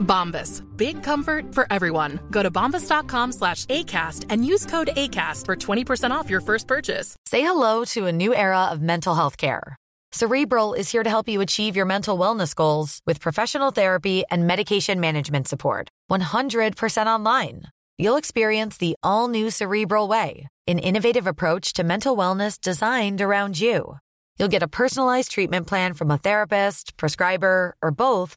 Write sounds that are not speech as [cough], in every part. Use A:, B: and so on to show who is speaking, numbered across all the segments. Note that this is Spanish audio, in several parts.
A: Bombas. Big comfort for everyone. Go to bombas.com slash ACAST and use code ACAST for 20% off your first purchase.
B: Say hello to a new era of mental health care. Cerebral is here to help you achieve your mental wellness goals with professional therapy and medication management support. 100% online. You'll experience the all new Cerebral Way, an innovative approach to mental wellness designed around you. You'll get a personalized treatment plan from a therapist, prescriber, or both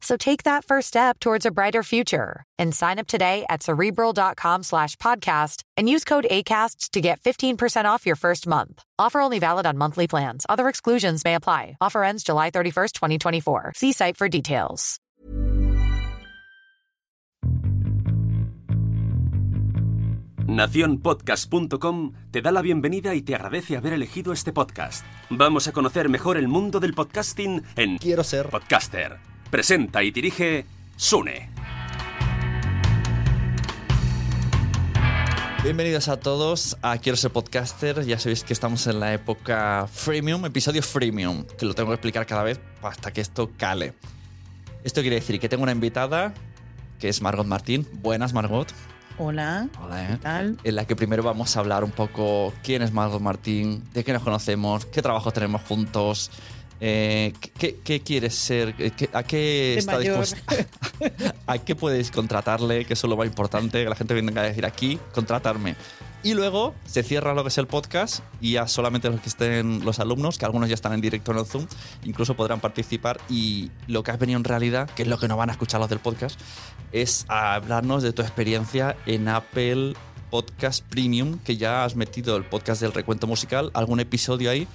B: So take that first step towards a brighter future and sign up today at cerebral.com slash podcast and use code ACAST to get 15% off your first month. Offer only valid on monthly plans. Other exclusions may apply. Offer ends July 31st, 2024. See site for details.
C: Naciónpodcast.com te da la bienvenida y te agradece haber elegido este podcast. Vamos a conocer mejor el mundo del podcasting en
D: Quiero ser.
C: Podcaster. Presenta y dirige Sune.
D: Bienvenidos a todos a Quiero ser podcaster. Ya sabéis que estamos en la época freemium, episodio freemium, que lo tengo que explicar cada vez hasta que esto cale. Esto quiere decir que tengo una invitada que es Margot Martín. Buenas, Margot.
E: Hola,
D: Hola, ¿eh?
E: ¿qué tal?
D: En la que primero vamos a hablar un poco quién es Margot Martín, de qué nos conocemos, qué trabajo tenemos juntos, eh, qué, qué quieres ser, eh, a qué está dispuesta, [laughs] a qué podéis contratarle, que eso es lo más importante, que la gente venga a decir aquí, contratarme. Y luego se cierra lo que es el podcast y ya solamente los que estén los alumnos, que algunos ya están en directo en el Zoom, incluso podrán participar. Y lo que has venido en realidad, que es lo que no van a escuchar los del podcast, es a hablarnos de tu experiencia en Apple Podcast Premium, que ya has metido el podcast del recuento musical, algún episodio ahí.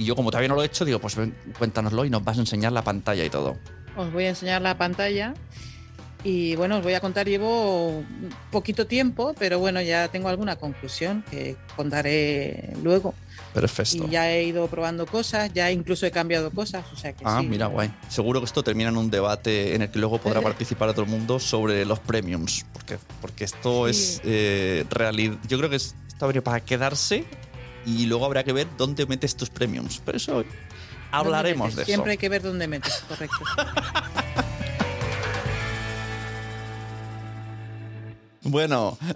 D: Y yo, como todavía no lo he hecho, digo, pues ven, cuéntanoslo y nos vas a enseñar la pantalla y todo.
E: Os voy a enseñar la pantalla y bueno, os voy a contar, llevo poquito tiempo, pero bueno, ya tengo alguna conclusión que contaré luego.
D: Perfecto.
E: Y ya he ido probando cosas, ya incluso he cambiado cosas, o sea que
D: Ah,
E: sí.
D: mira, guay. Seguro que esto termina en un debate en el que luego podrá [laughs] participar todo el mundo sobre los premiums. Porque, porque esto
E: Sí.
D: es eh, realidad. Yo creo que es- esto habría para quedarse y luego habrá que ver dónde metes tus premiums. Pero eso
E: ¿Dónde
D: hablaremos de eso.
E: Siempre hay que ver dónde metes, correcto. [laughs]
D: Bueno. [laughs]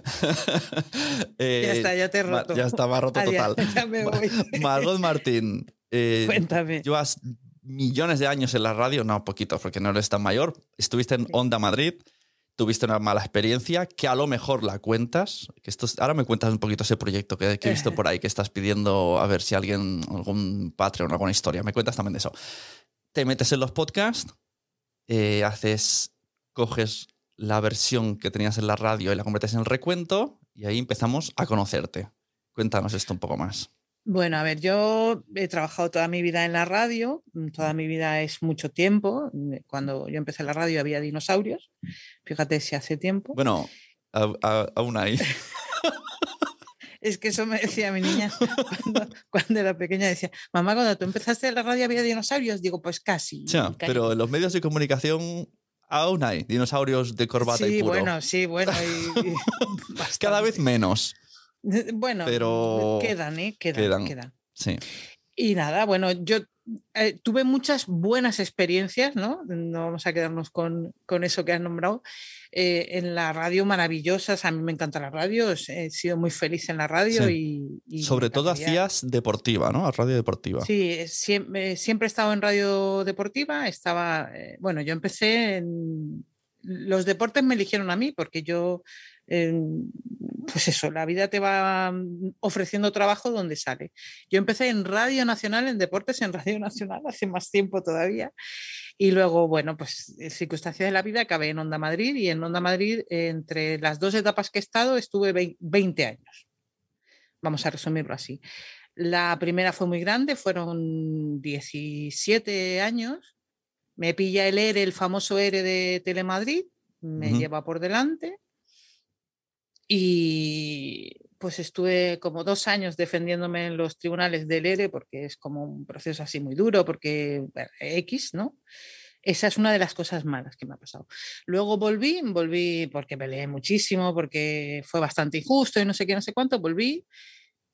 D: Eh,
E: Ya está, ya te he roto.
D: Ya ha roto
E: Adiós,
D: total. [laughs]
E: ya me voy.
D: Margot Martín. eh,
E: Cuéntame.
D: Llevas millones de años en la radio, no poquitos, porque no eres tan mayor. Estuviste en Onda Madrid, tuviste una mala experiencia, que a lo mejor la cuentas. Que esto es- ahora me cuentas un poquito ese proyecto que, que he visto por ahí, que estás pidiendo a ver si alguien, algún Patreon, alguna historia. Me cuentas también de eso. Te metes en los podcasts, eh, haces, coges la versión que tenías en la radio y la conviertes en el recuento, y ahí empezamos a conocerte. Cuéntanos esto un poco más.
E: Bueno, a ver, yo he trabajado toda mi vida en la radio, mm, toda mi vida es mucho tiempo. mm, Cuando yo empecé la radio había dinosaurios, fíjate si hace tiempo.
D: Bueno, aún ahí. [laughs]
E: Es que eso me decía mi niña [laughs] cuando, cuando era pequeña, decía, mamá, cuando tú empezaste la radio había dinosaurios, digo, pues casi.
D: Ya,
E: casi".
D: pero en los medios de comunicación aún hay dinosaurios de corbata
E: sí,
D: y puro.
E: bueno, sí, bueno, y- y [laughs]
D: Cada vez menos.
E: Bueno,
D: pero
E: quedan, ¿eh? Quedan,
D: quedan.
E: quedan.
D: Sí.
E: Y nada, bueno, yo eh, tuve muchas buenas experiencias, ¿no? No vamos a quedarnos con, con eso que has nombrado. eh, en la radio maravillosas, a mí me encanta la radio, he sido muy feliz en la radio
D: Sí.
E: y, y
D: Sobre todo hacías deportiva, ¿no? Radio deportiva.
E: Sí, siempre, siempre he estado en radio deportiva, estaba, eh, bueno, yo empecé en... Los deportes me eligieron a mí porque yo, eh, pues eso, la vida te va mm, ofreciendo trabajo donde sale. Yo empecé en Radio Nacional, en deportes en Radio Nacional, [laughs] hace más tiempo todavía. Y luego, bueno, pues en circunstancias de la vida acabé en Onda Madrid y en Onda Madrid, eh, entre las dos etapas que he estado, estuve vein- 20 años. Vamos a resumirlo así. La primera fue muy grande, fueron 17 años. Me pilla el ERE, el famoso ERE de Telemadrid, me lleva por delante. Y pues estuve como dos años defendiéndome en los tribunales del ERE porque es como un proceso así muy duro, porque X, ¿no? Esa es una de las cosas malas que me ha pasado. Luego volví, volví porque peleé muchísimo, porque fue bastante injusto y no sé qué, no sé cuánto, volví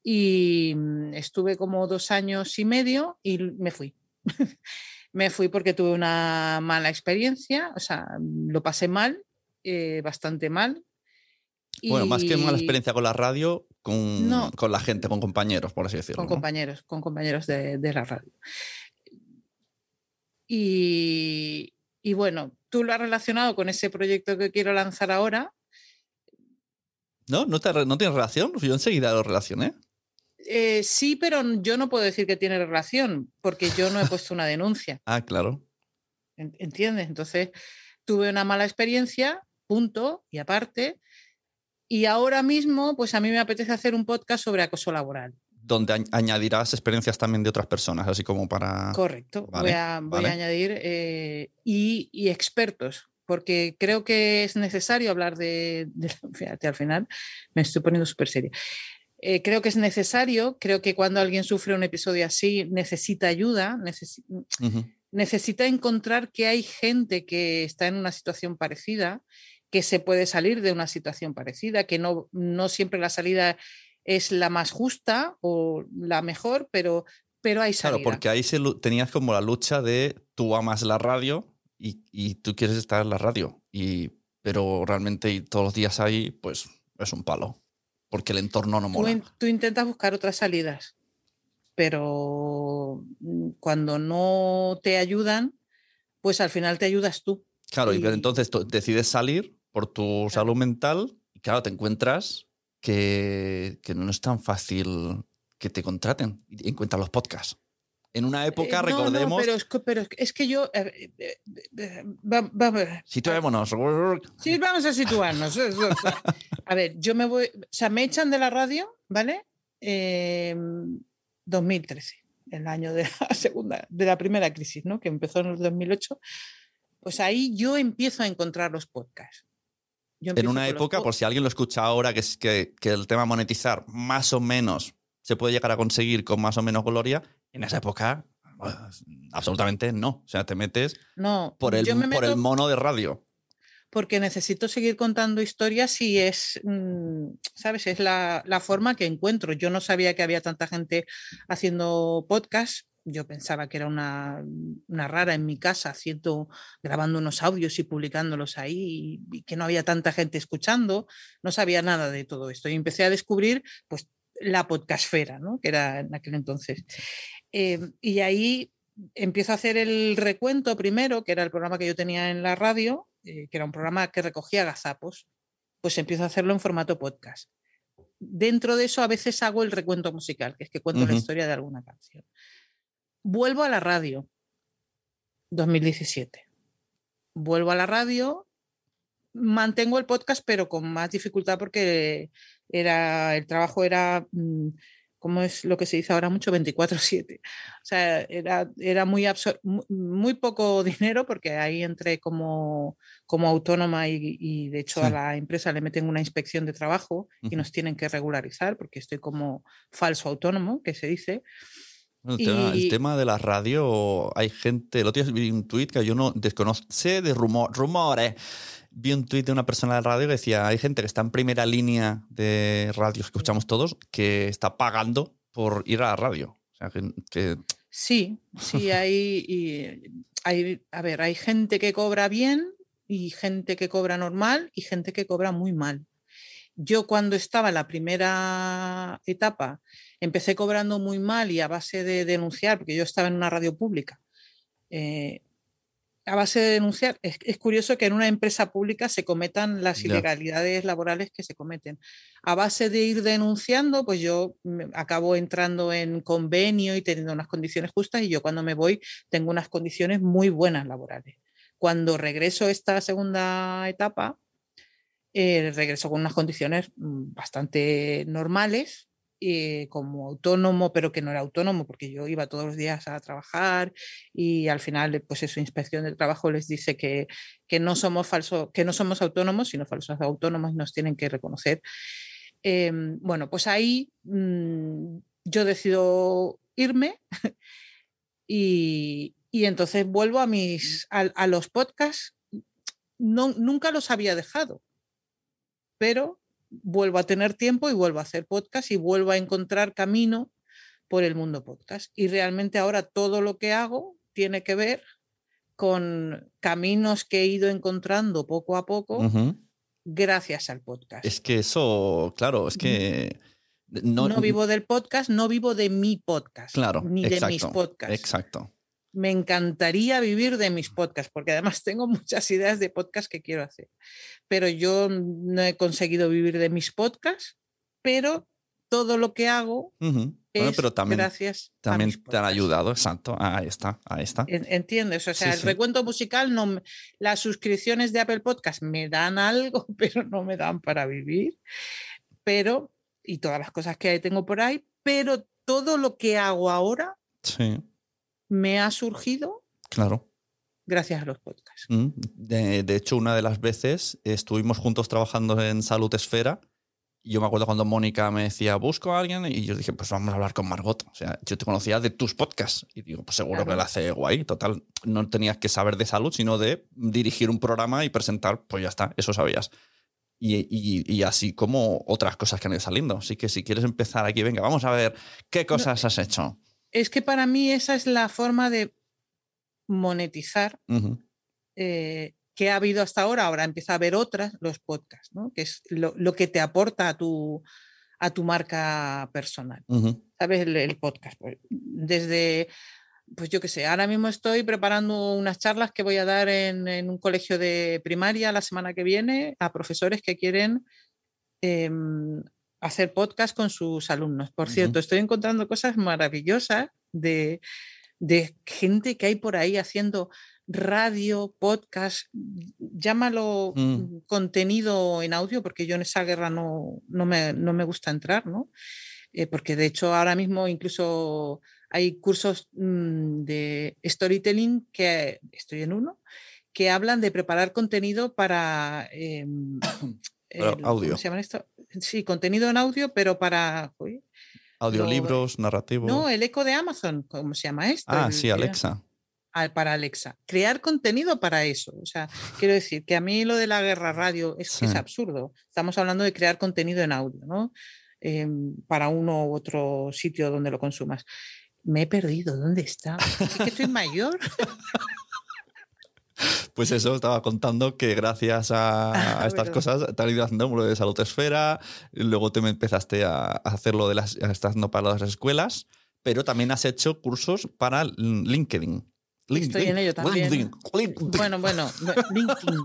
E: y mm, estuve como dos años y medio y me fui. [laughs] me fui porque tuve una mala experiencia, o sea, lo pasé mal, eh, bastante mal.
D: Bueno, más que mala experiencia con la radio, con,
E: No.
D: con la gente, con compañeros, por así decirlo.
E: con
D: ¿no?
E: compañeros, con compañeros de, de la radio. Y, y bueno, tú lo has relacionado con ese proyecto que quiero lanzar ahora.
D: ¿No? ¿No, te, ¿No tiene relación? Yo enseguida lo relacioné.
E: Eh, sí, pero yo no puedo decir que tiene relación, porque yo no he [laughs] puesto una denuncia.
D: Ah, claro.
E: ¿en- ¿Entiendes? Entonces, tuve una mala experiencia, punto, y aparte. Y ahora mismo, pues a mí me apetece hacer un podcast sobre acoso laboral.
D: Donde añ- añadirás experiencias también de otras personas, así como para.
E: Correcto.
D: vale,
E: voy a, voy a
D: vale.
E: añadir eh, y, y expertos, porque creo que es necesario hablar de, de- [laughs] Fíjate, al final me estoy poniendo súper seria. Eh, creo que es necesario, creo que cuando alguien sufre un episodio así necesita ayuda, necesi- necesita encontrar que hay gente que está en una situación parecida, que se puede salir de una situación parecida, que no, no siempre la salida es la más justa o la mejor, pero, pero hay salida.
D: Claro, porque ahí se tenías como la lucha de tú amas la radio y, y tú quieres estar en la radio. Y, pero realmente todos los días ahí, pues es un palo. Porque el entorno no mola.
E: tú intentas buscar otras salidas, pero mm, cuando no te ayudan, pues al final te ayudas tú.
D: Claro, y,
E: y-
D: entonces tú decides salir por tu salud mental y claro, te encuentras que, que no es tan fácil que te contraten y encuentras los podcasts. En una época,
E: Eh, no, no,
D: recordemos,
E: pero, es que, pero es que- yo... eh, eh, eh, va-
D: situémonos.
E: Sí, vamos a situarnos. A ver, yo me voy, o sea, me echan de la radio, ¿vale? Eh, 2013, el año de la [laughs] segunda, de la primera crisis, ¿no? Que empezó en el 2008. Pues ahí yo empiezo a encontrar los podcasts. Yo
D: En una
E: los
D: época,
E: po-
D: por si alguien lo escucha ahora, que, es que, que el tema monetizar más o menos se puede llegar a conseguir con más o menos gloria, en esa época bueno, absolutamente no. O sea, te metes
E: No,
D: por el,
E: yo me
D: por el
E: meto
D: mono de radio.
E: porque necesito seguir contando historias y es, mm, ¿sabes? Es la, la forma que encuentro. Yo no sabía que había tanta gente haciendo podcast. Yo pensaba que era una, una rara en mi casa haciendo, grabando unos audios y publicándolos ahí y, y que no había tanta gente escuchando. No sabía nada de todo esto. Y empecé a descubrir, pues, la podcastfera, ¿no? Que era en aquel entonces. Eh, y ahí empiezo a hacer el recuento primero, que era el programa que yo tenía en la radio, eh, que era un programa que recogía gazapos, pues empiezo a hacerlo en formato podcast. Dentro de eso a veces hago el recuento musical, que es que cuento la historia de alguna canción. Vuelvo a la radio, 2017. Vuelvo a la radio, mantengo el podcast, pero con más dificultad porque era, el trabajo era, mm, ¿cómo es lo que se dice ahora mucho? 24/7. O sea, era, era muy, muy poco dinero porque ahí entré como, como autónoma y, y, de hecho a la empresa le meten una inspección de trabajo y nos tienen que regularizar porque estoy como falso autónomo, que se dice.
D: El, tema, el
E: Y-
D: tema de la radio, hay gente. El otro día vi un tuit que yo no desconozco, sé de rumor, rumores. Vi un tuit de una persona de radio que decía: hay gente que está en primera línea de radios que escuchamos todos que está pagando por ir a la radio. O sea, que, que-
E: Sí, sí, hay, y hay, a ver, hay gente que cobra bien y gente que cobra normal y gente que cobra muy mal. Yo cuando estaba en la primera etapa empecé cobrando muy mal y a base de denunciar, porque yo estaba en una radio pública, eh, a base de denunciar, es, es curioso que en una empresa pública se cometan las ilegalidades laborales que se cometen. A base de ir denunciando, pues yo acabo entrando en convenio y teniendo unas condiciones justas y yo cuando me voy tengo unas condiciones muy buenas laborales. Cuando regreso a esta segunda etapa, eh, regreso con unas condiciones mm, bastante normales eh, como autónomo, pero que no era autónomo porque yo iba todos los días a trabajar y al final, pues eso, inspección del trabajo les dice que, que no somos falsos, que no somos autónomos, sino falsos autónomos y nos tienen que reconocer. Em, bueno, pues ahí mm, yo decido irme [laughs] y, y entonces vuelvo a mis a, a los podcasts. No, nunca los había dejado, pero vuelvo a tener tiempo y vuelvo a hacer podcast y vuelvo a encontrar camino por el mundo podcast. Y realmente ahora todo lo que hago tiene que ver con caminos que he ido encontrando poco a poco gracias al podcast.
D: Es que eso, claro, es que no,
E: no, vivo del podcast, no vivo de mi podcast,
D: claro,
E: ni de mis podcasts.
D: Exacto.
E: Me encantaría vivir de mis podcasts, porque además [laughs] tengo muchas ideas de podcast que quiero hacer. Pero yo no he conseguido vivir de mis podcasts, pero todo lo que hago
D: Ujú.
E: es
D: Bueno, pero también,
E: gracias a
D: también
E: mis
D: te han
E: podcasts.
D: ayudado, exacto. Ahí está, ahí está.
E: En- ¿Entiendes? O sea,
D: Sí,
E: el
D: sí.
E: recuento musical, no, las suscripciones de Apple Podcast me dan algo, [laughs] pero no me dan para vivir. Pero, y todas las cosas que tengo por ahí, pero todo lo que hago ahora
D: Sí,
E: me ha surgido
D: claro.
E: gracias a los podcasts.
D: Mm. De, de hecho, una de las veces estuvimos juntos trabajando en Salud Esfera. Yo me acuerdo cuando Mónica me decía, busco a alguien, y yo dije, pues vamos a hablar con Margot. O sea, yo te conocía de tus podcasts. Y digo, pues seguro que
E: Claro.
D: la hace guay. Total, no tenías que saber de salud, sino de dirigir un programa y presentar, pues ya está, eso sabías. Y, y- y así como otras cosas que han ido saliendo. Así que si quieres empezar aquí, venga, vamos a ver qué cosas has hecho.
E: Es que para mí esa es la forma de monetizar eh, que ha habido hasta ahora. Ahora empieza a haber otras, los podcasts, ¿no? que es lo, lo que te aporta a tu, a tu marca personal. ¿Sabes? El, el podcast. pues, desde, pues yo qué sé, ahora mismo estoy preparando unas charlas que voy a dar en, en un colegio de primaria la semana que viene a profesores que quieren em, hacer podcast con sus alumnos. Por cierto, estoy encontrando cosas maravillosas de, de gente que hay por ahí haciendo radio, podcast, llámalo
D: Mm.
E: contenido en audio, porque yo en esa guerra no, no, me, no me gusta entrar, ¿no? Eh, porque de hecho ahora mismo incluso hay cursos mm, de storytelling que estoy en uno que hablan de preparar contenido para em, el-
D: audio.
E: ¿cómo se llama esto? Sí, contenido en audio, pero para uy,
D: Audiolibros, narrativos.
E: no el eco de Amazon, ¿cómo se llama esto?
D: ah,
E: El
D: sí, Alexa.
E: ah, para Alexa. Crear contenido para eso. O sea, quiero decir que a mí lo de la guerra radio es absurdo. Estamos hablando de crear contenido en audio, ¿no? Em, para uno u otro sitio donde lo consumas. Me he perdido. ¿Dónde está? ¿Es que estoy mayor? [laughs] [laughs]
D: Pues eso, estaba contando que gracias a, a estas cosas te han ido haciendo lo de salud esfera, y luego te empezaste a, a hacer lo de las, haciendo para las escuelas, pero también has hecho cursos para LinkedIn.
E: Estoy en ello también.
D: LinkedIn, LinkedIn.
E: Bueno, bueno, bu- LinkedIn.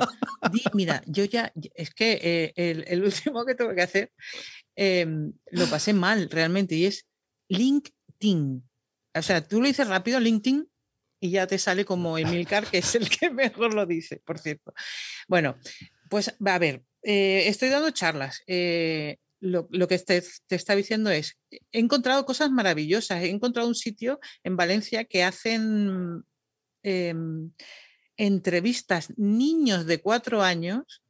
E: Di- mira, yo ya, es que eh, el, el último que tuve que hacer em, lo pasé mal realmente y es LinkedIn. O sea, tú lo dices rápido, LinkedIn, y ya te sale como Emilcar, que es el que [laughs] mejor lo dice, por cierto. Bueno, pues va a ver, eh, estoy dando charlas. eh, lo, lo que te, te está diciendo es, he encontrado cosas maravillosas. He encontrado un sitio en Valencia que hacen em, entrevistas niños de cuatro años,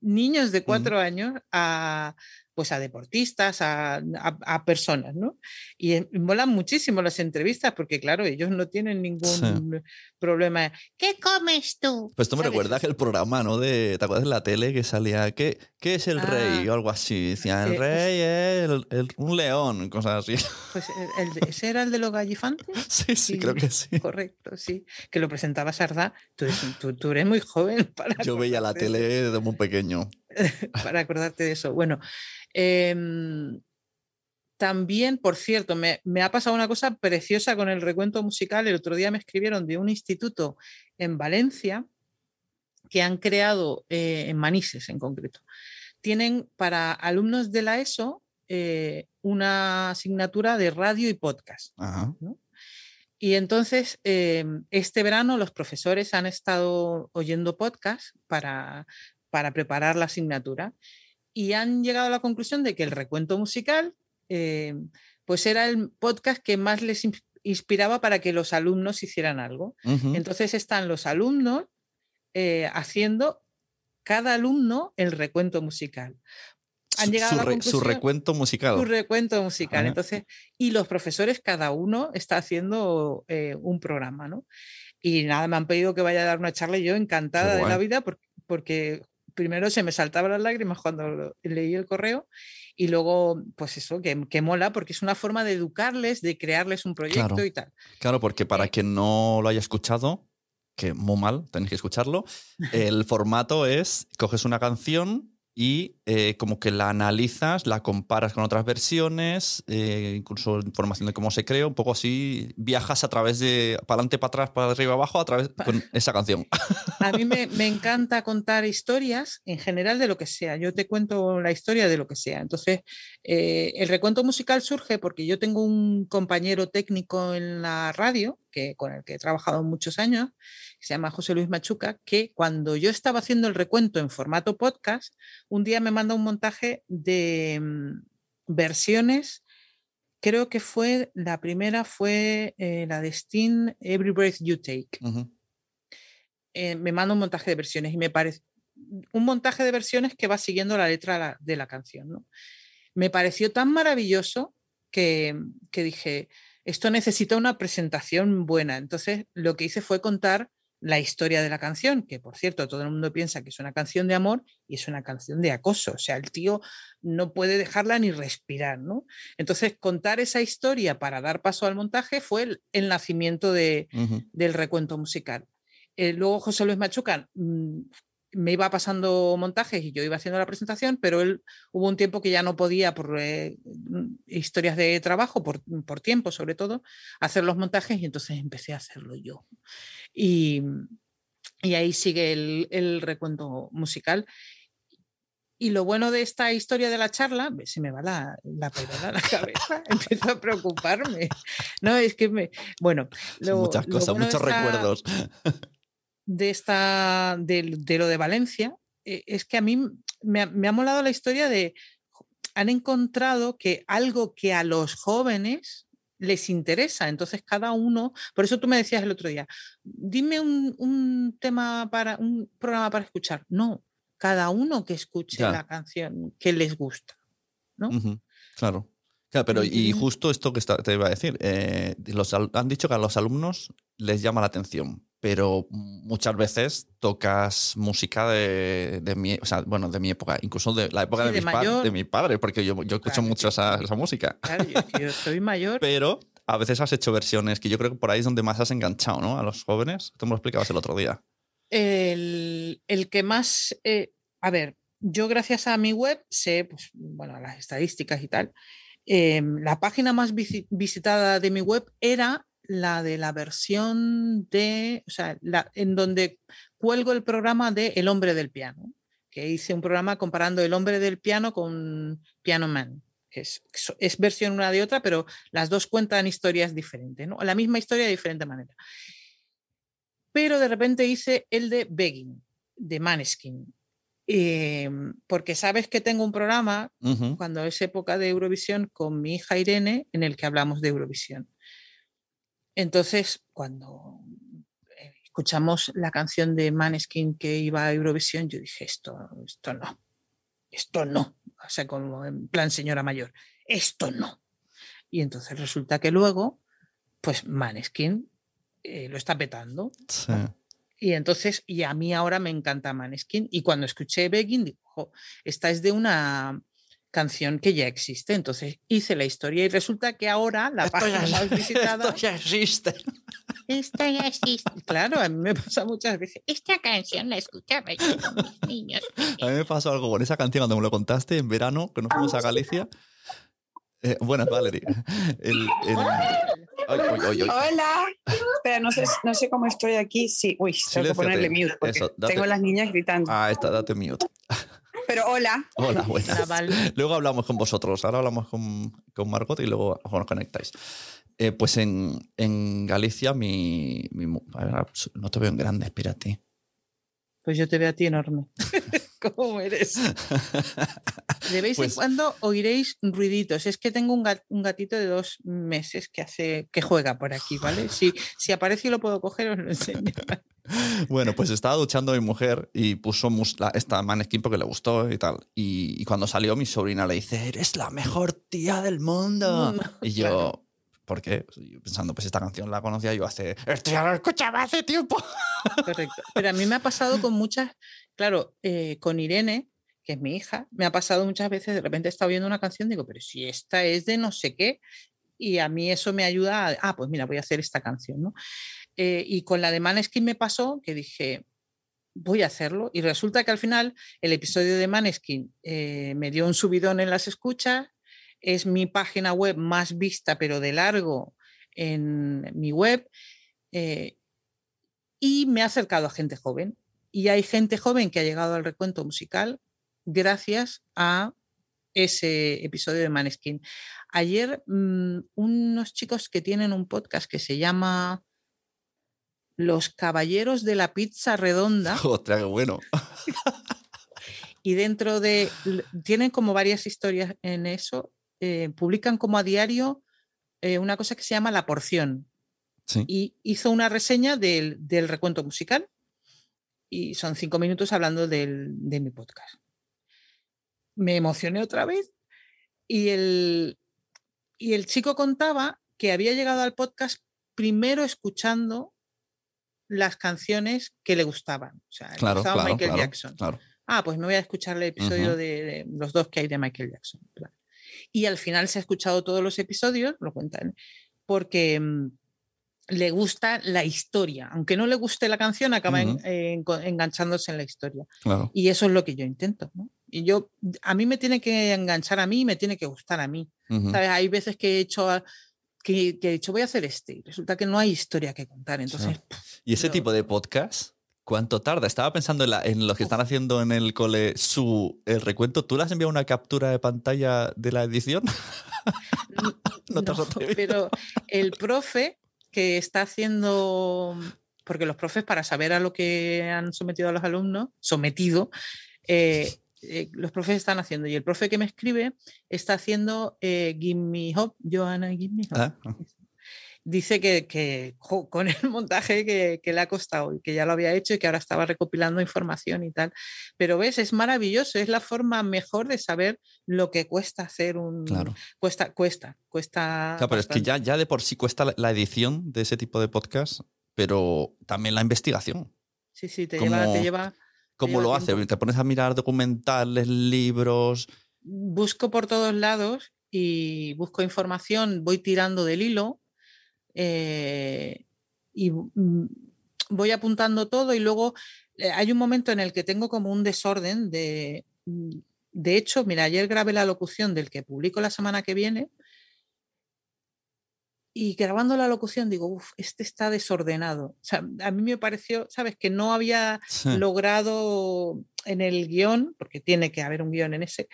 E: niños de cuatro años a pues a deportistas, a, a- a personas, ¿no? Y eh, molan muchísimo las entrevistas porque, claro, ellos no tienen ningún problema. ¿Qué comes tú?
D: Pues esto me
E: ¿Sabes?
D: recuerda que el programa, ¿no? De, ¿Te acuerdas de la tele que salía? ¿Qué, qué es el rey?
E: Ah.
D: O algo así. Decían, el
E: Eh, pues-
D: rey es el- el- un león, cosas así.
E: Pues el- el de- ese era el de los gallifantes. [laughs]
D: Sí, sí, creo que sí.
E: Correcto, sí. Que lo presentaba Sardá. Tú eres, tú- tú eres muy joven para
D: Yo veía la tele desde muy pequeño. [laughs]
E: para acordarte de eso. Bueno, em, también, por cierto, me, me ha pasado una cosa preciosa con el recuento musical. El otro día me escribieron de un instituto en Valencia que han creado, eh, en Manises en concreto, tienen para alumnos de la ESO eh, una asignatura de radio y podcast.
D: Ajá.
E: Y entonces, eh, este verano los profesores han estado oyendo podcast para, para preparar la asignatura y han llegado a la conclusión de que el recuento musical eh, pues era el podcast que más les ins- inspiraba para que los alumnos hicieran algo. Entonces están los alumnos eh, haciendo cada alumno el recuento musical. Han
D: Su-
E: llegado
D: su,
E: a la
D: re- su
E: conclusión-
D: recuento musical.
E: su recuento musical.
D: Ajá.
E: Entonces, y los profesores, cada uno está haciendo eh, un programa, ¿no? Y nada, me han pedido que vaya a dar una charla y yo encantada de la vida porque, porque primero se me saltaban las lágrimas cuando leí el correo y luego, pues eso, que, que mola porque es una forma de educarles, de crearles un proyecto
D: Claro.
E: y tal.
D: Claro, porque para quien no lo haya escuchado, que muy mal, tenéis que escucharlo, [laughs] el formato es, coges una canción y eh, como que la analizas, la comparas con otras versiones, eh, incluso información de cómo se crea, un poco así, viajas a través de, para adelante, para atrás, para arriba, abajo, a través con esa canción.
E: A mí me, [laughs] me encanta contar historias en general de lo que sea. Yo te cuento la historia de lo que sea. Entonces, eh, el recuento musical surge porque yo tengo un compañero técnico en la radio, que, con el que he trabajado muchos años, que se llama José Luis Machuca, que cuando yo estaba haciendo el recuento en formato podcast, un día me manda un montaje de mm, versiones. Creo que fue, la primera fue eh, la de Sting, Every Breath You Take eh, me manda un montaje de versiones y me parece un montaje de versiones que va siguiendo la letra de la canción. ¿no? Me pareció tan maravilloso que, que dije, esto necesita una presentación buena. Entonces lo que hice fue contar la historia de la canción, que por cierto todo el mundo piensa que es una canción de amor y es una canción de acoso. O sea, el tío no puede dejarla ni respirar, ¿no? Entonces contar esa historia para dar paso al montaje fue el, el nacimiento de, del recuento musical. Eh, luego José Luis Machuca mm, me iba pasando montajes y yo iba haciendo la presentación, pero él hubo un tiempo que ya no podía, por eh, historias de trabajo, por, por tiempo sobre todo, hacer los montajes y entonces empecé a hacerlo yo. Y, y ahí sigue el, el recuento musical. Y lo bueno de esta historia de la charla, se me va la, la a la cabeza, [laughs] empiezo a preocuparme. No, es que me. Bueno, lo-
D: muchas cosas,
E: bueno
D: muchos
E: esta-
D: recuerdos.
E: De esta de, de lo de Valencia eh, es que a mí me ha, me ha molado la historia de han encontrado que algo que a los jóvenes les interesa, entonces cada uno, por eso tú me decías el otro día, dime un, un tema para un programa para escuchar. No, cada uno que escuche
D: Ya.
E: la canción que les gusta. ¿no?
D: Claro. Claro, pero y justo esto que te iba a decir, eh, los han dicho que a los alumnos les llama la atención, pero muchas veces tocas música de, de mi, o sea, bueno, de mi época, incluso de la época
E: Sí,
D: de,
E: de
D: mis
E: mayor.
D: de mi padre, porque yo, yo escucho
E: Claro,
D: mucho esa, esa música.
E: Claro, yo, yo soy mayor. [laughs]
D: Pero a veces has hecho versiones que yo creo que por ahí es donde más has enganchado, ¿no? A los jóvenes. Tú me lo explicabas el otro día.
E: el, el que más, eh, a ver, yo gracias a mi web sé, pues, bueno, las estadísticas y tal, eh, la página más visi- visitada de mi web era la de la versión de, o sea, la, en donde cuelgo el programa de El hombre del piano, que hice un programa comparando El hombre del piano con Piano Man. que Es, es versión una de otra, pero las dos cuentan historias diferentes, ¿no? La misma historia de diferente manera pero de repente hice el de Begging, de Maneskin. Eh, porque sabes que tengo un programa cuando es época de Eurovisión con mi hija Irene en el que hablamos de Eurovisión. Entonces, cuando eh, escuchamos la canción de Maneskin que iba a Eurovisión, yo dije, esto, esto no, esto no. O sea, como en plan señora mayor, esto no. Y entonces resulta que luego, pues Maneskin eh, lo está petando.
D: Sí.
E: Y entonces, y a mí ahora me encanta Maneskin. Y cuando escuché Begging, digo, "Jo, esta es de una canción que ya existe. Entonces hice la historia y resulta que ahora la página más [laughs] visitada.
D: esto ya existe.
E: Esta ya existe. Claro, a mí me pasa muchas veces. Esta canción la escuchaba yo con mis niños.
D: A mí me pasó algo con esa canción cuando me lo contaste en verano, que nos fuimos a Galicia. Eh, buenas, Valerie. [laughs] El, el- Ay, ay, ay, ay.
F: Hola. Espera, no sé, no sé cómo estoy aquí. Sí, uy, tengo que ponerle mute porque
D: Eso,
F: tengo las niñas gritando.
D: Ah, está, date mute.
F: Pero hola.
D: Hola, buenas.
E: Hola.
D: Luego hablamos con vosotros. Ahora hablamos con, con Margot y luego os conectáis. Eh, pues en, en Galicia, mi, mi mu- a ver, no te veo en grande, espérate.
E: Pues yo te veo a ti enorme. [laughs] cómo eres. [laughs] De vez en
D: Pues-
E: cuando oiréis ruiditos. Es que tengo un, gat- un gatito de dos meses que hace que juega por aquí, ¿vale? Si, si aparece y lo puedo coger, os lo enseño. [laughs]
D: Bueno, pues estaba duchando mi mujer y puso mus- la- esta Maneskin porque le gustó y tal. Y, y cuando salió mi sobrina le dice, eres la mejor tía del mundo. Y yo,
E: claro.
D: ¿por qué? Pues pensando, pues esta canción la conocía yo hace... Esto ya lo escuchaba hace tiempo.
E: Correcto. Pero a mí me ha pasado con muchas, claro, eh, con Irene, que es mi hija, me ha pasado muchas veces, de repente he estado viendo una canción, digo, pero si esta es de no sé qué, y a mí eso me ayuda a, ah, pues mira, voy a hacer esta canción, ¿no? Eh, y con la de Maneskin me pasó que dije, voy a hacerlo, y resulta que al final el episodio de Maneskin eh, me dio un subidón en las escuchas, es mi página web más vista, pero de largo en mi web. y me ha acercado a gente joven. Y hay gente joven que ha llegado al recuento musical gracias a ese episodio de Maneskin. Ayer mm, unos chicos que tienen un podcast que se llama Los Caballeros de la Pizza Redonda [laughs]
D: Ostras, qué bueno.
E: y dentro de, tienen como varias historias en eso, eh, publican como a diario eh, una cosa que se llama La Porción
D: Sí.
E: y hizo una reseña del, del recuento musical y son cinco minutos hablando del- de mi podcast. Me emocioné otra vez y el, y el chico contaba que había llegado al podcast primero escuchando las canciones que le gustaban. O sea, le
D: Claro,
E: gustaba
D: claro,
E: Michael
D: claro,
E: Jackson. Ah, pues me voy a escuchar el episodio de, de los dos que hay de Michael Jackson. Y al final se ha escuchado todos los episodios, lo cuentan, porque mm, le gusta la historia. Aunque no le guste la canción, acaba en- enganchándose en la historia.
D: claro.
E: Y eso es lo que yo intento. ¿no? Y yo, a mí me tiene que enganchar a mí y me tiene que gustar a mí. ¿Sabes? Hay veces que he hecho... a- Que, que he dicho, voy a hacer este, y resulta que no hay historia que contar. Entonces,
D: ¿Y ese tipo de podcast? ¿Cuánto tarda? Estaba pensando en, la- en los que están haciendo en el cole su el recuento. ¿Tú le has enviado una captura de pantalla de la edición? [laughs] No te has
E: No, pero el profe que está haciendo, porque los profes para saber a lo que han sometido a los alumnos, sometido, eh, eh, los profes están haciendo. Y el profe que me escribe está haciendo eh, Give Me Hope, Johanna, Give Me Hope.
D: Ah,
E: Dice que, que, jo, con el montaje que, que le ha costado y que ya lo había hecho y que ahora estaba recopilando información y tal. Pero ves, es maravilloso, es la forma mejor de saber lo que cuesta hacer un...
D: Claro.
E: Cuesta, cuesta, cuesta.
D: Claro, pero es que ya, ya de por sí cuesta la- la edición de ese tipo de podcast, pero también la investigación.
E: Sí, sí, te lleva, te lleva.
D: ¿Cómo
E: lleva
D: lo hace?
E: tiempo.
D: Te pones a mirar documentales, libros.
E: Busco por todos lados y busco información, voy tirando del hilo eh, y mm, voy apuntando todo y luego eh, hay un momento en el que tengo como un desorden de... mm, De hecho, mira, ayer grabé la locución del que publico la semana que viene y grabando la locución digo, uff, este está desordenado. O sea, a mí me pareció, ¿sabes? Que no había
D: Sí.
E: logrado en el guion, porque tiene que haber un guion en ese,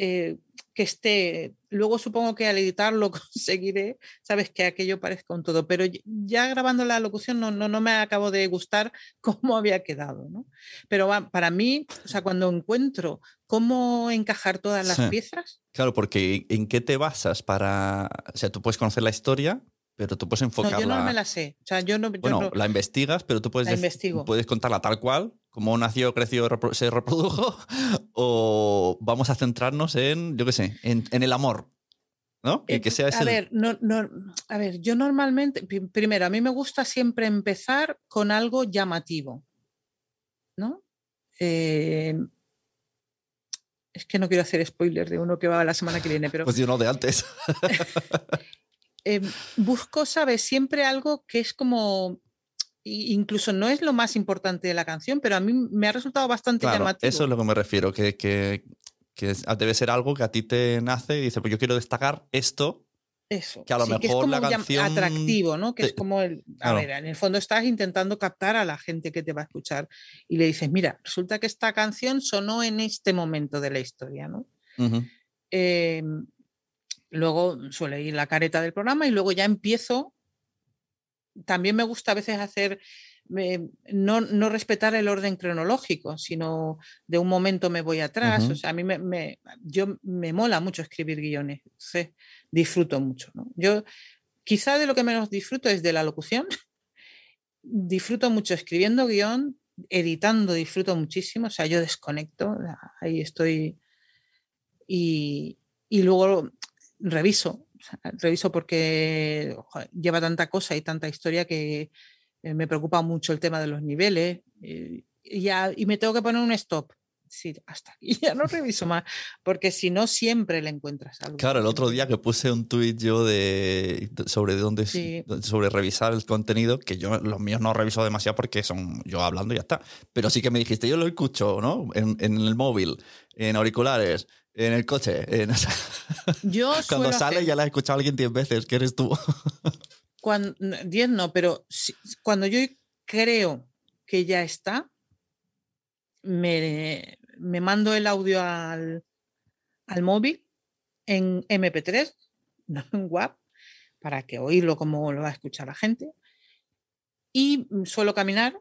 E: eh, que esté, luego supongo que al editarlo [laughs] conseguiré, sabes, que aquello parezca un todo, pero ya grabando la locución no, no, no me acabo de gustar [laughs] cómo había quedado, ¿no? Pero para mí, o sea, cuando encuentro cómo encajar todas las
D: Sí.
E: piezas,
D: Claro, porque ¿en qué te basas para...? O sea, tú puedes conocer la historia, pero tú puedes
E: no,
D: enfocarla...
E: yo no me la sé, o sea, yo no... yo
D: Bueno,
E: no-
D: la investigas, pero tú puedes,
E: La investigo.
D: puedes contarla tal cual, como nació, creció, repro- se reprodujo, [laughs] o vamos a centrarnos en, yo qué sé, en, en el amor, ¿no? Y
E: Eh,
D: que sea ese...
E: a ver, no, no, a ver, yo normalmente, pri- primero, a mí me gusta siempre empezar con algo llamativo, ¿no? Eh, es que no quiero hacer spoiler de uno que va la semana que viene, pero
D: Pues yo no de antes. [laughs]
E: eh, busco, ¿sabes? Siempre algo que es como, incluso no es lo más importante de la canción, pero a mí me ha resultado bastante
D: Claro,
E: llamativo.
D: eso es lo que me refiero, que, que, que es- debe ser algo que a ti te nace y dices, pues yo quiero destacar esto,
E: Eso,
D: que a lo
E: sí, es
D: mejor
E: como
D: la canción
E: atractivo, ¿no? Que es como el, a
D: Claro.
E: ver, en el fondo estás intentando captar a la gente que te va a escuchar y le dices, mira, resulta que esta canción sonó en este momento de la historia, ¿no? Eh, luego suele ir la careta del programa y luego ya empiezo. También me gusta a veces hacer no, no, respetar el orden cronológico, sino de un momento me voy atrás. O sea, a mí me, yo, me mola mucho escribir guiones, disfruto mucho. Yo quizá de lo que menos disfruto es de la locución. disfruto mucho escribiendo guion, editando disfruto muchísimo, o sea, yo desconecto, ahí estoy y, y luego reviso, reviso porque lleva tanta cosa y tanta historia que eh, me preocupa mucho el tema de los niveles eh, y, ya, y me tengo que poner un stop. Sí, hasta aquí [laughs] ya no reviso más, porque si no siempre le encuentras algo.
D: Claro, el otro día que puse un tuit yo de sobre dónde sobre revisar el contenido, que yo los míos no reviso demasiado porque son yo hablando y ya está. Pero sí que me dijiste, yo lo escucho, ¿no? En, en el móvil, en auriculares, en el coche. En, [laughs]
E: yo
D: Cuando sale ya la has escuchado alguien diez veces, que eres tú. [laughs]
E: Cuando, diez no, pero cuando yo creo que ya está, me, me mando el audio al, al, móvil en MP3, [laughs] no en WAP, para que oírlo como lo va a escuchar la gente. Y suelo caminar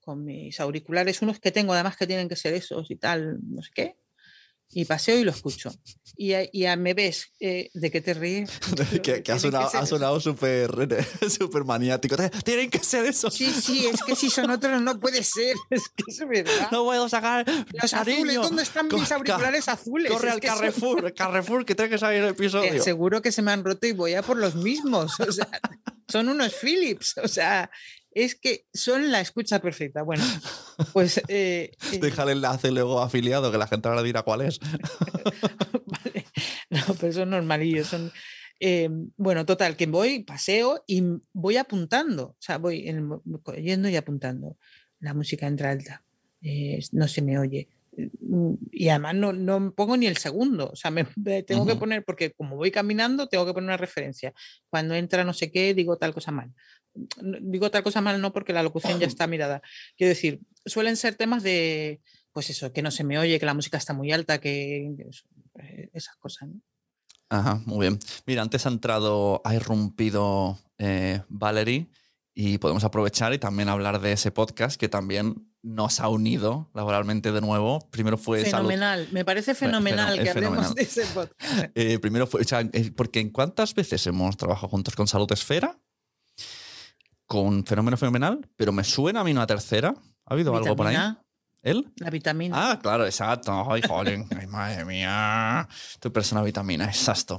E: con mis auriculares, unos que tengo además que tienen que ser esos y tal, no sé qué, y paseo y lo escucho. Y, ya me ves [laughs] de que te ríes.
D: que, ha sonado, súper [laughs] super maniático. Tienen que ser eso.
E: Sí, sí, es que si son otros no puede ser. [laughs] Es que es verdad.
D: No puedo sacar.
E: Los azules, ¿dónde están mis auriculares azules?
D: Corre al Carrefour, Carrefour, que tiene que salir el episodio.
E: seguro que se me han roto y voy a por los mismos. O sea, son unos Philips. O sea, es que son la escucha perfecta. Bueno, [laughs] pues... Eh,
D: eh Deja el enlace luego afiliado, que la gente ahora dirá cuál es. [laughs]
E: vale. No, pero son normalillos. Son, eh, bueno, total, que voy, paseo y voy apuntando. O sea, voy yendo y apuntando. La música entra alta. Eh, no se me oye. Y además no, no, pongo ni el segundo. O sea, me, tengo que poner, porque como voy caminando, tengo que poner una referencia. Cuando entra no sé qué, digo tal cosa mal digo tal cosa mal no porque la locución ya está mirada. Quiero decir, suelen ser temas de, pues eso, que no se me oye, que la música está muy alta, que eh, esas cosas.
D: Ajá, muy bien. Mira, antes ha entrado, ha irrumpido eh, Valerie y podemos aprovechar y también hablar de ese podcast que también nos ha unido laboralmente de nuevo. Primero fue
E: fenomenal, me parece fenomenal que hablemos de ese podcast. [laughs]
D: Eh, primero fue, porque ¿en cuántas veces hemos trabajado juntos con Salud Esfera? Con Fenómeno Fenomenal, pero me suena a mí una tercera. ¿Ha habido algo por ahí? ¿Él?
E: La vitamina.
D: Ah, claro, exacto. Ay, joder, [laughs] ay, madre mía. Tu persona vitamina, exacto.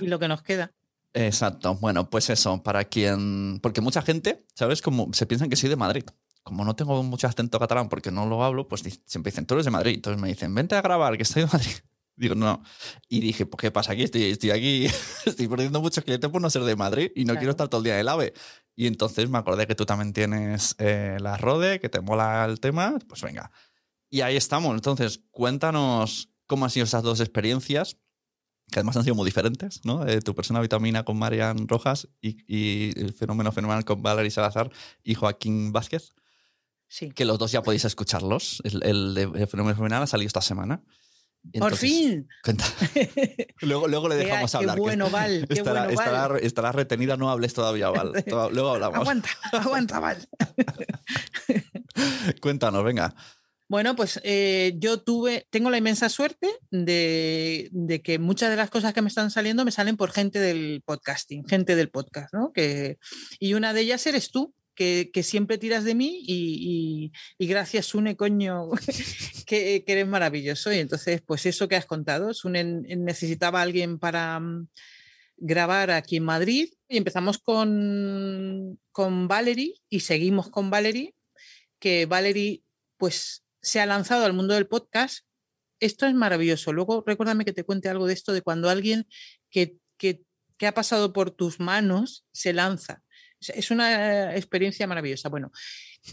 E: Y lo que nos queda.
D: Exacto. Bueno, pues eso, para quien. Porque mucha gente, ¿sabes? Como se piensan que soy de Madrid. Como no tengo mucho acento catalán porque no lo hablo, pues siempre dicen, tú eres de Madrid. Entonces me dicen, vente a grabar, que estoy de Madrid. Digo, no. Y dije, pues, ¿qué pasa aquí? Estoy, estoy aquí, [laughs] estoy perdiendo muchos clientes por no ser de Madrid y no quiero estar todo el día en el AVE. Y entonces me acordé que tú también tienes eh, la Rode, que te mola el tema. Pues venga. Y ahí estamos. Entonces, cuéntanos cómo han sido esas dos experiencias, que además han sido muy diferentes, ¿no? Eh, tu persona vitamina con Marian Rojas y, el fenómeno fenomenal con Valerie Salazar y Joaquín Vázquez.
E: Sí.
D: Que los dos ya podéis escucharlos. El, el, el fenómeno fenomenal ha salido esta semana.
E: ¡Por fin! [laughs]
D: luego, luego le dejamos hablar.
E: Qué bueno, Val. Qué
D: estará,
E: bueno,
D: Val. Estará, retenida, no hables todavía, Val. [laughs] Luego hablamos.
E: aguanta, aguanta, Val. [laughs]
D: Cuéntanos, venga.
E: Bueno, pues eh, yo tuve, tengo la inmensa suerte de, de, que muchas de las cosas que me están saliendo me salen por gente del podcasting, gente del podcast, ¿no? Que, y una de ellas eres tú, que, siempre tiras de mí y, gracias, Sune, coño, que, eres maravilloso. Y entonces, pues eso que has contado, Sune necesitaba a alguien para mm, grabar aquí en Madrid y empezamos con, con Valerie y seguimos con Valerie, que Valerie pues se ha lanzado al mundo del podcast. Esto es maravilloso. Luego recuérdame que te cuente algo de esto, de cuando alguien que, que, que ha pasado por tus manos se lanza es una experiencia maravillosa. Bueno,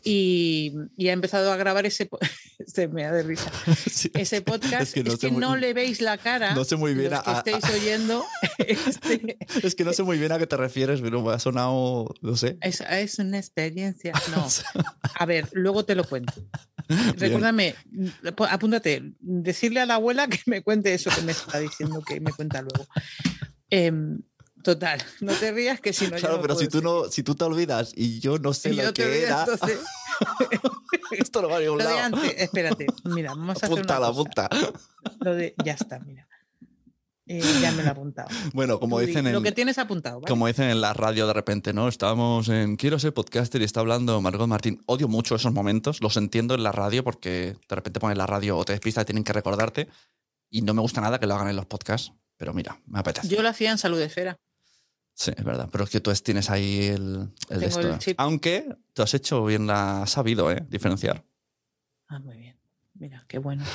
E: y, ha empezado a grabar ese. [laughs] se me da de risa. [laughs] ese podcast. Es que, no, le veis la cara.
D: No sé muy bien
E: a. Que estéis oyendo. [laughs]
D: Este es que no sé muy bien a qué te refieres, pero me ha sonado. No sé.
E: Es, es una experiencia. No. A ver, luego te lo cuento. Recuérdame, apúntate, decirle a la abuela que me cuente eso que me está diciendo que me cuenta luego. Em, Total, no te rías que si no.
D: Claro, pero si tú, no, si tú te olvidas y yo no sé lo que era. [laughs] Esto no va a ningún
E: lado. antes, espérate, mira, vamos a hacer una
D: la punta.
E: Lo de, ya está, mira. Eh, ya me lo he apuntado.
D: Bueno, como dicen en.
E: Lo que tienes apuntado.
D: Como dicen en la radio de repente, ¿no? Estábamos en Quiero ser podcaster y está hablando Margot Martín. Odio mucho esos momentos, los entiendo en la radio porque de repente pones la radio o te despistas y tienen que recordarte. Y no me gusta nada que lo hagan en los podcasts. Pero mira, me apetece.
E: Yo lo hacía en Salud de Esfera.
D: Sí, es verdad. Pero es que tú tienes ahí el, el, esto. Aunque tú has hecho bien la. Sabido, ¿eh? Diferenciar.
E: Ah, muy bien. Mira, qué bueno. [laughs]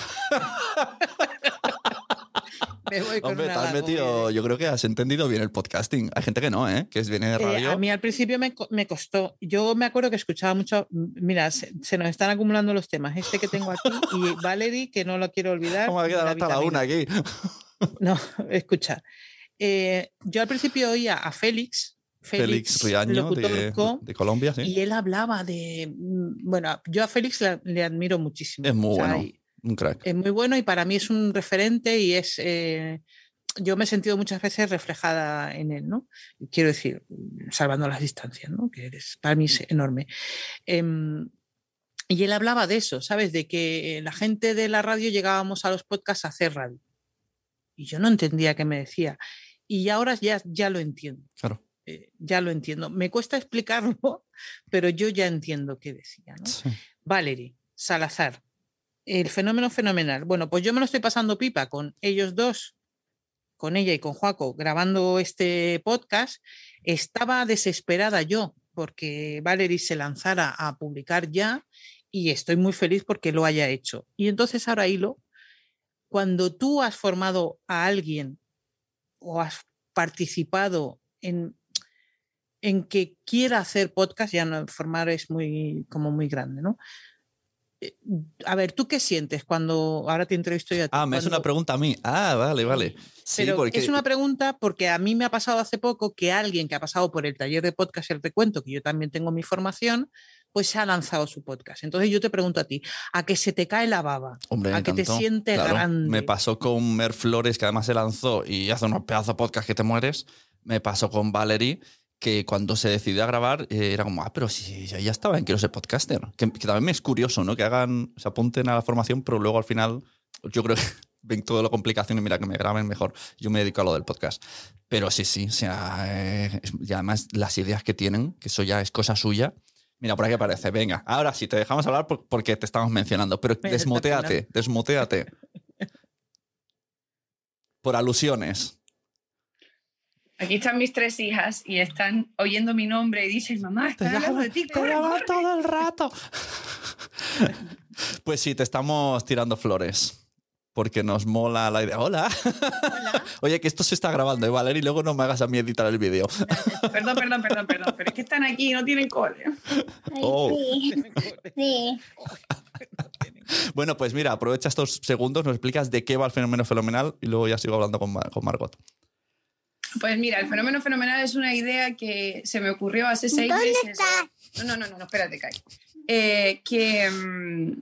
D: Hombre, te has metido, yo creo que has entendido bien el podcasting. Hay gente que no, ¿eh? que viene de eh, radio.
E: a mí al principio me, me, costó. Yo me acuerdo que escuchaba mucho. Mira, se, nos están acumulando los temas. Este que tengo aquí y Valerie, que no lo quiero olvidar. [laughs]
D: ¿Cómo va a quedar hasta la una aquí?
E: no, [laughs] escucha. Eh, yo al principio oía a Félix.
D: Félix, Riaño de, Colombia, sí.
E: Y él hablaba de. Mm, bueno, yo a Félix le, admiro muchísimo.
D: Es muy bueno. Un crack.
E: Es muy bueno y para mí es un referente y es. Eh, yo me he sentido muchas veces reflejada en él, ¿no? Quiero decir, salvando las distancias, ¿no? Que eres, para mí es enorme. Em, y él hablaba de eso, ¿sabes? De que la gente de la radio llegábamos a los podcasts a hacer radio. Y yo no entendía qué me decía. Y ahora ya, ya lo entiendo.
D: Claro.
E: Eh, ya lo entiendo. Me cuesta explicarlo, [laughs] pero yo ya entiendo qué decía. ¿no? Valerie, Salazar, el fenómeno fenomenal. Bueno, pues yo me lo estoy pasando pipa con ellos dos, con ella y con Juaco, grabando este podcast. Estaba desesperada yo porque Valerie se lanzara a publicar ya y estoy muy feliz porque lo haya hecho. Y entonces ahora hilo, cuando tú has formado a alguien o has participado en, en que quiera hacer podcast, ya no formar es muy como muy grande, ¿no? Eh, a ver, ¿tú qué sientes cuando ahora te entrevisto yo a ti?
D: Ah, me es una pregunta a mí. Ah, vale, vale.
E: Sí, porque... Es una pregunta porque a mí me ha pasado hace poco que alguien que ha pasado por el taller de podcast El Recuento, que yo también tengo mi formación, pues se ha lanzado su podcast. Entonces yo te pregunto a ti, ¿a que se te cae la baba?
D: Hombre,
E: ¿A que te sientes grande?
D: Me pasó con Mer Flores, que además se lanzó y hace unos pedazos de podcast que te mueres. Me pasó con Valerie que cuando se decidió a grabar eh, era como, ah, pero si ya estaba en Quiero ser podcaster. Que, también me es curioso, ¿no? Que hagan, se apunten a la formación, pero luego al final yo creo que [laughs] ven toda la complicación y mira, que me graben mejor. Yo me dedico a lo del podcast. Pero sí, sí, o sea, eh, y además las ideas que tienen, que eso ya es cosa suya. Mira, por aquí aparece. Venga, ahora sí, te dejamos hablar porque te estamos mencionando, pero desmoteate, desmoteate. Por alusiones.
F: Aquí están mis tres hijas y están oyendo mi nombre y dicen, mamá, están hablando de ti, corre,
D: todo el rato. [laughs] pues sí, te estamos tirando flores. Porque nos mola la idea. Hola. [laughs] Oye, que esto se está grabando, ¿eh, Valeria? Y luego no me hagas a mí editar el vídeo. [laughs]
F: perdón, perdón, perdón, perdón. Pero es que están aquí y no tienen cole.
D: Oh. Sí. [laughs] bueno, pues mira, aprovecha estos segundos, nos explicas de qué va el fenómeno fenomenal y luego ya sigo hablando con, con Margot.
F: Pues mira, el fenómeno fenomenal es una idea que se me ocurrió hace seis meses. No, no, no, no, espérate, Kai. Eh, que mm,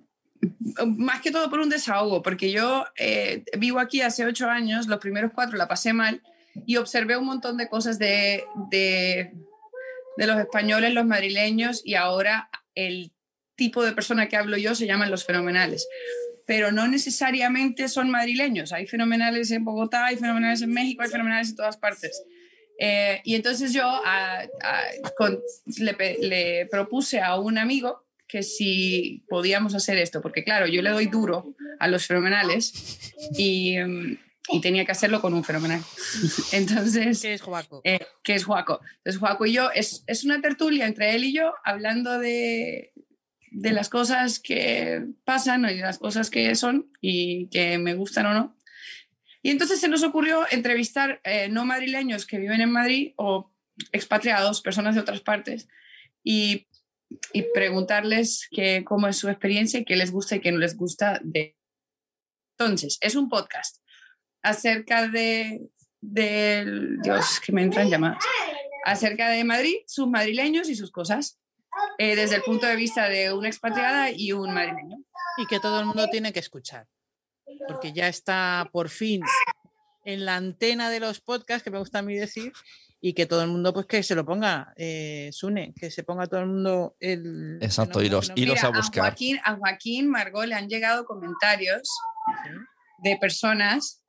F: más que todo por un desahogo, porque yo eh, vivo aquí hace ocho años, los primeros cuatro la pasé mal y observé un montón de cosas de, de, los españoles, los madrileños y ahora el tipo de persona que hablo yo se llaman los fenomenales pero no necesariamente son madrileños. Hay fenomenales en Bogotá, hay fenomenales en México, hay fenomenales en todas partes. Eh, y entonces yo le, propuse a un amigo que si podíamos hacer esto, porque claro, yo le doy duro a los fenomenales y, y tenía que hacerlo con un fenomenal. [laughs] Entonces,
E: ¿qué es Juaco?
F: Eh, ¿Qué es Juaco? Entonces, Juaco y yo, es, es una tertulia entre él y yo hablando de, de las cosas que pasan y las cosas que son y que me gustan o no. Y entonces se nos ocurrió entrevistar eh, no madrileños que viven en Madrid o expatriados, personas de otras partes, y, y preguntarles que, cómo es su experiencia y qué les gusta y qué no les gusta de... Entonces, es un podcast acerca de, de Dios, que me entran llamadas, acerca de Madrid, sus madrileños y sus cosas. Eh, desde el punto de vista de una expatriada y un madrileño.
E: Y que todo el mundo tiene que escuchar, porque ya está por fin en la antena de los podcasts, que me gusta a mí decir, y que todo el mundo, pues que se lo ponga, eh, Sune, que se ponga todo el mundo el.
D: Exacto,
E: fenómeno,
D: iros-
E: fenómeno.
D: iros a buscar.
F: Joaquín, a Joaquín Margot le han llegado comentarios de personas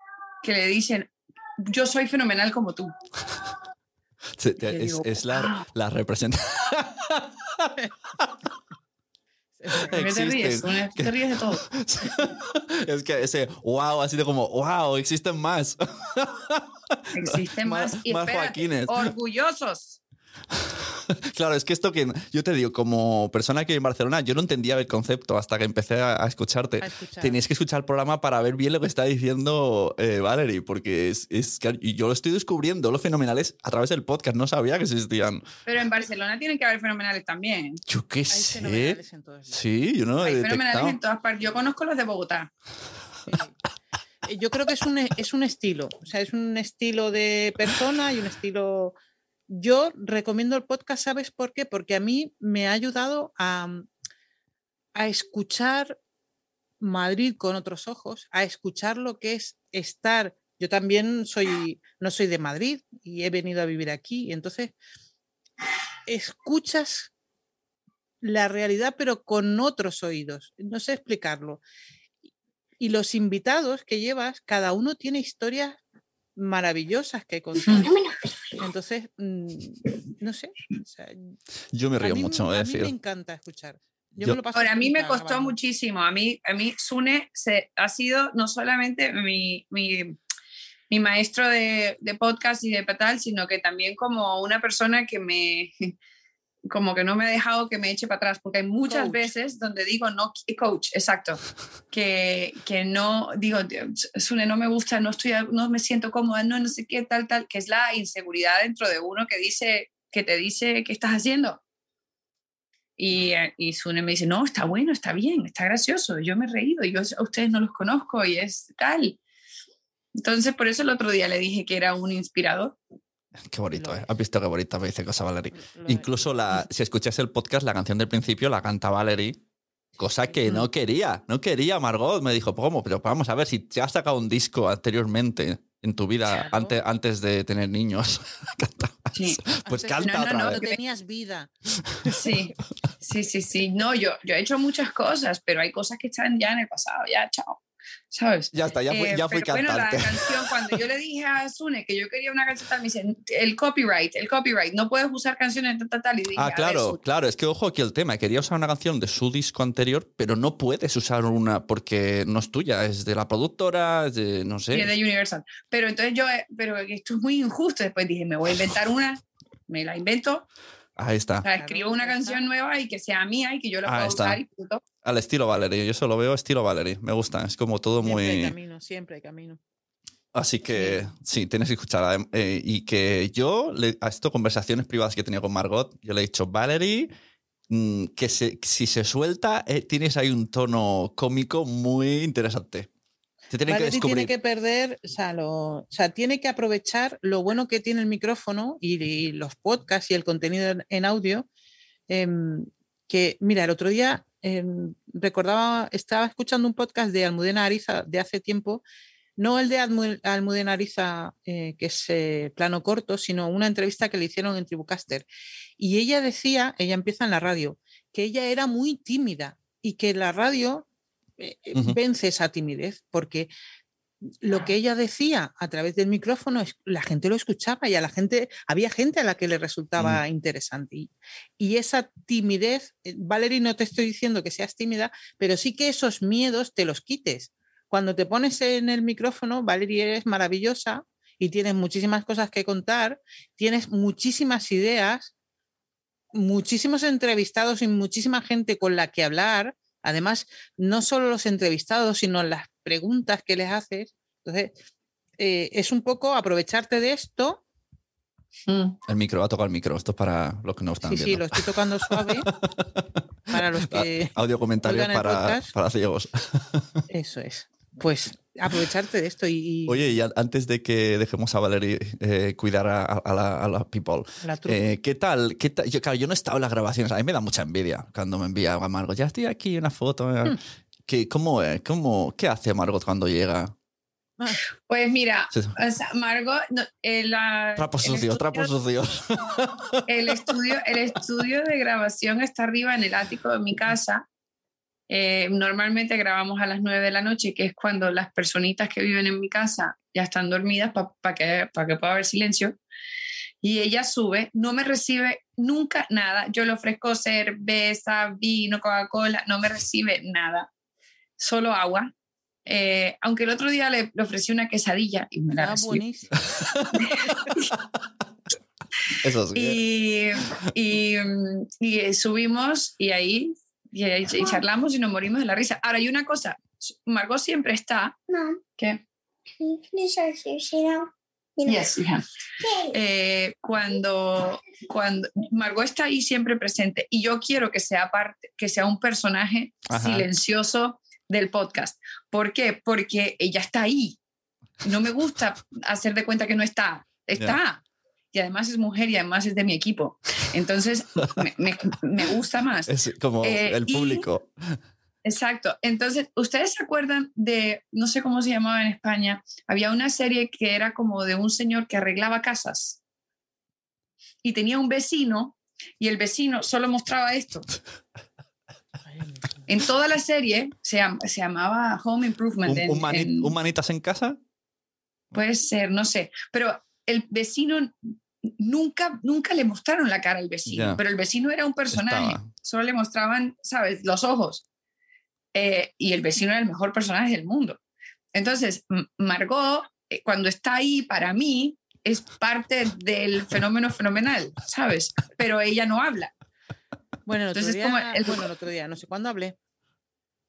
F: que le dicen, yo soy fenomenal como tú. [laughs] Digo,
D: es la, la representación. [laughs]
F: ¿Por qué te ríes? Te ríes de todo. [laughs]
D: es que ese wow ha sido como wow, existen más.
F: Existen [laughs]
D: Más-
F: más, y
D: más
F: espérate,
D: Joaquines.
F: orgullosos. [laughs] [laughs]
D: Claro, es que esto que yo te digo, como persona que vive en Barcelona, yo no entendía el concepto hasta que empecé a, escucharte.
E: A escuchar.
D: Tenías que escuchar el programa para ver bien lo que [laughs] está diciendo eh, Valerie, porque es, es que y yo lo estoy descubriendo, los fenomenales, a través del podcast. No sabía que existían.
F: Pero en Barcelona tienen que haber fenomenales también.
D: Yo qué
E: Hay
D: sé.
E: fenomenales en todos.
D: Sí, yo no
F: Hay
D: he
F: fenomenales en todas partes. Yo conozco los de Bogotá. [laughs]
E: Eh, Yo creo que es un, es un estilo, o sea, es un estilo de persona y un estilo... Yo recomiendo el podcast, ¿sabes por qué? Porque a mí me ha ayudado a, a escuchar Madrid con otros ojos, a escuchar lo que es estar. Yo también soy, no soy de Madrid y he venido a vivir aquí, y entonces escuchas la realidad, pero con otros oídos. No sé explicarlo. Y los invitados que llevas, cada uno tiene historias maravillosas que contar. Entonces, mm, no sé. o sea,
D: Yo me
E: a
D: río
E: mí-
D: mucho,
E: a
D: es
E: mí me encanta escuchar. Yo,
D: Yo-
E: me lo paso
F: Ahora, a mí me costó
E: grabando.
F: muchísimo. A mí, a mí Sune se, ha sido no solamente mi, mi, mi maestro de, de podcast y de tal, sino que también como una persona que me como que no me ha dejado que me eche para atrás, porque hay muchas
E: Coach.
F: veces donde digo no, coach, exacto, [laughs] que, que no, digo, Sune, no me gusta, no, estoy, no me siento cómoda, no, no sé qué, tal, tal, que es la inseguridad dentro de uno que dice, que te dice, ¿qué estás haciendo? Y, eh, y Sune me dice, no, está bueno, está bien, está gracioso, yo me he reído, yo a ustedes no los conozco y es tal. Entonces, por eso el otro día le dije que era un inspirador. [laughs]
D: Qué bonito, ¿eh? ¿Has visto qué bonita me dice cosa Valerie?
E: Lo es.
D: Incluso la, [laughs] si escuchas el podcast, la canción del principio la canta Valerie, cosa que no quería, no quería Margot. Me dijo, ¿cómo? Pero vamos a ver, si te has sacado un disco anteriormente en tu vida,
E: Claro.
D: antes, antes de tener niños, [laughs] cantabas.
F: Sí.
D: pues canta
F: No, no,
D: otra
F: no,
D: vez.
E: Cuando tenías vida.
F: Sí, sí, sí, sí. No, yo, yo he hecho muchas cosas, pero hay cosas que están ya en el pasado, ya, chao. ¿Sabes?
D: Ya está, ya fui,
F: Eh,
D: ya fui
F: pero bueno, la
D: cantante.
F: canción, cuando yo le dije a Sune que yo quería una canción tal, me dice, el copyright, el copyright, no puedes usar canciones tal, tal, tal. Y dije,
D: Ah,
F: ver,
D: claro,
F: Sune,
D: claro, es que ojo aquí el tema. Quería usar una canción de su disco anterior, pero no puedes usar una porque no es tuya, es de la productora, es de, no sé.
F: y es de Universal. Pero entonces yo, eh, pero esto es muy injusto. Después dije, me voy a inventar una, me la invento,
D: Ahí está,
F: o sea, escribo una canción nueva y que sea mía y que yo la
D: Ah,
F: pueda
D: está.
F: usar y punto.
D: al estilo Valerie. Yo eso lo veo estilo Valerie. Me gusta, es como todo
E: Siempre hay
D: muy.
E: camino, siempre hay camino.
D: Así que sí, tienes que escuchar. adem- eh, y que yo, le- a esto, conversaciones privadas que he tenido con Margot, yo le he dicho, Valerie, mm, que se- si se suelta, eh, tienes ahí un tono cómico muy interesante. Se tienen que
E: Valerie
D: descubrir.
E: tiene que perder, o sea, lo- o sea, tiene que aprovechar lo bueno que tiene el micrófono y, y los podcasts y el contenido en, en audio. em, que, mira, el otro día em, recordaba, estaba escuchando un podcast de Almudena Ariza de hace tiempo, no el de Almu- Almudena Ariza, eh, que es eh, plano corto, sino una entrevista que le hicieron en Tribucaster. Y ella decía, ella empieza en la radio, que ella era muy tímida y que la radio eh, eh, vence esa timidez, porque lo que ella decía a través del micrófono, la gente lo escuchaba y a la gente, había gente a la que le resultaba interesante. Y, y esa timidez, eh, Valerie, no te estoy diciendo que seas tímida, pero sí que esos miedos te los quites. Cuando te pones en el micrófono, Valerie eres maravillosa y tienes muchísimas cosas que contar, tienes muchísimas ideas, muchísimos entrevistados y muchísima gente con la que hablar. Además, no solo los entrevistados, sino las preguntas que les haces. Entonces, eh, es un poco aprovecharte de esto.
D: El micro, va a tocar el micro. Esto es para los que no están
E: Sí, sí,
D: viendo.
E: lo estoy tocando suave. [laughs] para los que.
D: Audio comentarios para, para ciegos. [laughs]
E: Eso es. Pues aprovecharte de esto y, y
D: Oye, y antes de que dejemos a Valerie eh, cuidar a, a la, a la people,
E: la
D: eh, ¿qué tal? ¿Qué tal? Yo, claro, yo no he estado en las grabaciones. A mí me da mucha envidia cuando me envía a Margot. Ya estoy aquí, una foto. eh".
E: Hmm.
D: ¿Qué, cómo, es? ¿Cómo, ¿Qué hace Margot cuando llega?
F: Pues mira,
D: Sí.
F: o sea, Margot, no, eh, la-
D: Trapos
F: el
D: sucios,
F: estudio-
D: trapos sucios. [laughs]
F: El estudio, el estudio de grabación está arriba en el ático de mi casa. Eh, normalmente grabamos a las 9 de la noche, que es cuando las personitas que viven en mi casa ya están dormidas para que, pa que pueda haber silencio. Y ella sube, no me recibe nunca nada. Yo le ofrezco cerveza, vino, Coca-Cola, no me recibe nada, solo agua. Eh, aunque el otro día le, le ofrecí una quesadilla y me la
E: Ah,
F: recibió.
E: buenísimo. [laughs]
D: Eso sí.
F: Y, y, mm, y, eh, subimos y ahí y, ch- y charlamos y nos morimos de la risa. Ahora, hay una cosa, Margot siempre está...
G: Mom,
F: ¿Qué?
G: can you
F: Yes, you can. Eh, cuando, cuando Margot está ahí siempre presente y yo quiero que sea parte, que sea un personaje
D: Ajá.
F: silencioso del podcast. ¿Por qué? Porque ella está ahí. No me gusta hacer de cuenta que no está. Está. Y además es mujer y además es de mi equipo. Entonces me, me- me gusta más. [laughs]
D: Es como
F: Eh,
D: el
F: y-
D: público.
F: Exacto. Entonces, ¿ustedes se acuerdan de, no sé cómo se llamaba en España, había una serie que era como de un señor que arreglaba casas y tenía un vecino y el vecino solo mostraba esto. En toda la serie se, se llamaba Home Improvement.
D: ¿Un,
F: en-
D: un mani-
F: en-
D: un manitas en casa?
F: puede ser, no sé, pero el vecino nunca, nunca le mostraron la cara al vecino, pero el vecino era un personaje,
D: Estaba.
F: solo le mostraban, ¿sabes?, los ojos. Eh, y el vecino era el mejor personaje del mundo. Entonces, Margot, eh, cuando está ahí para mí, es parte del [laughs] fenómeno fenomenal, ¿sabes? Pero ella no habla.
E: Bueno, el otro,
F: Entonces,
E: día,
F: como el-
E: bueno, el otro día, no sé cuándo hablé.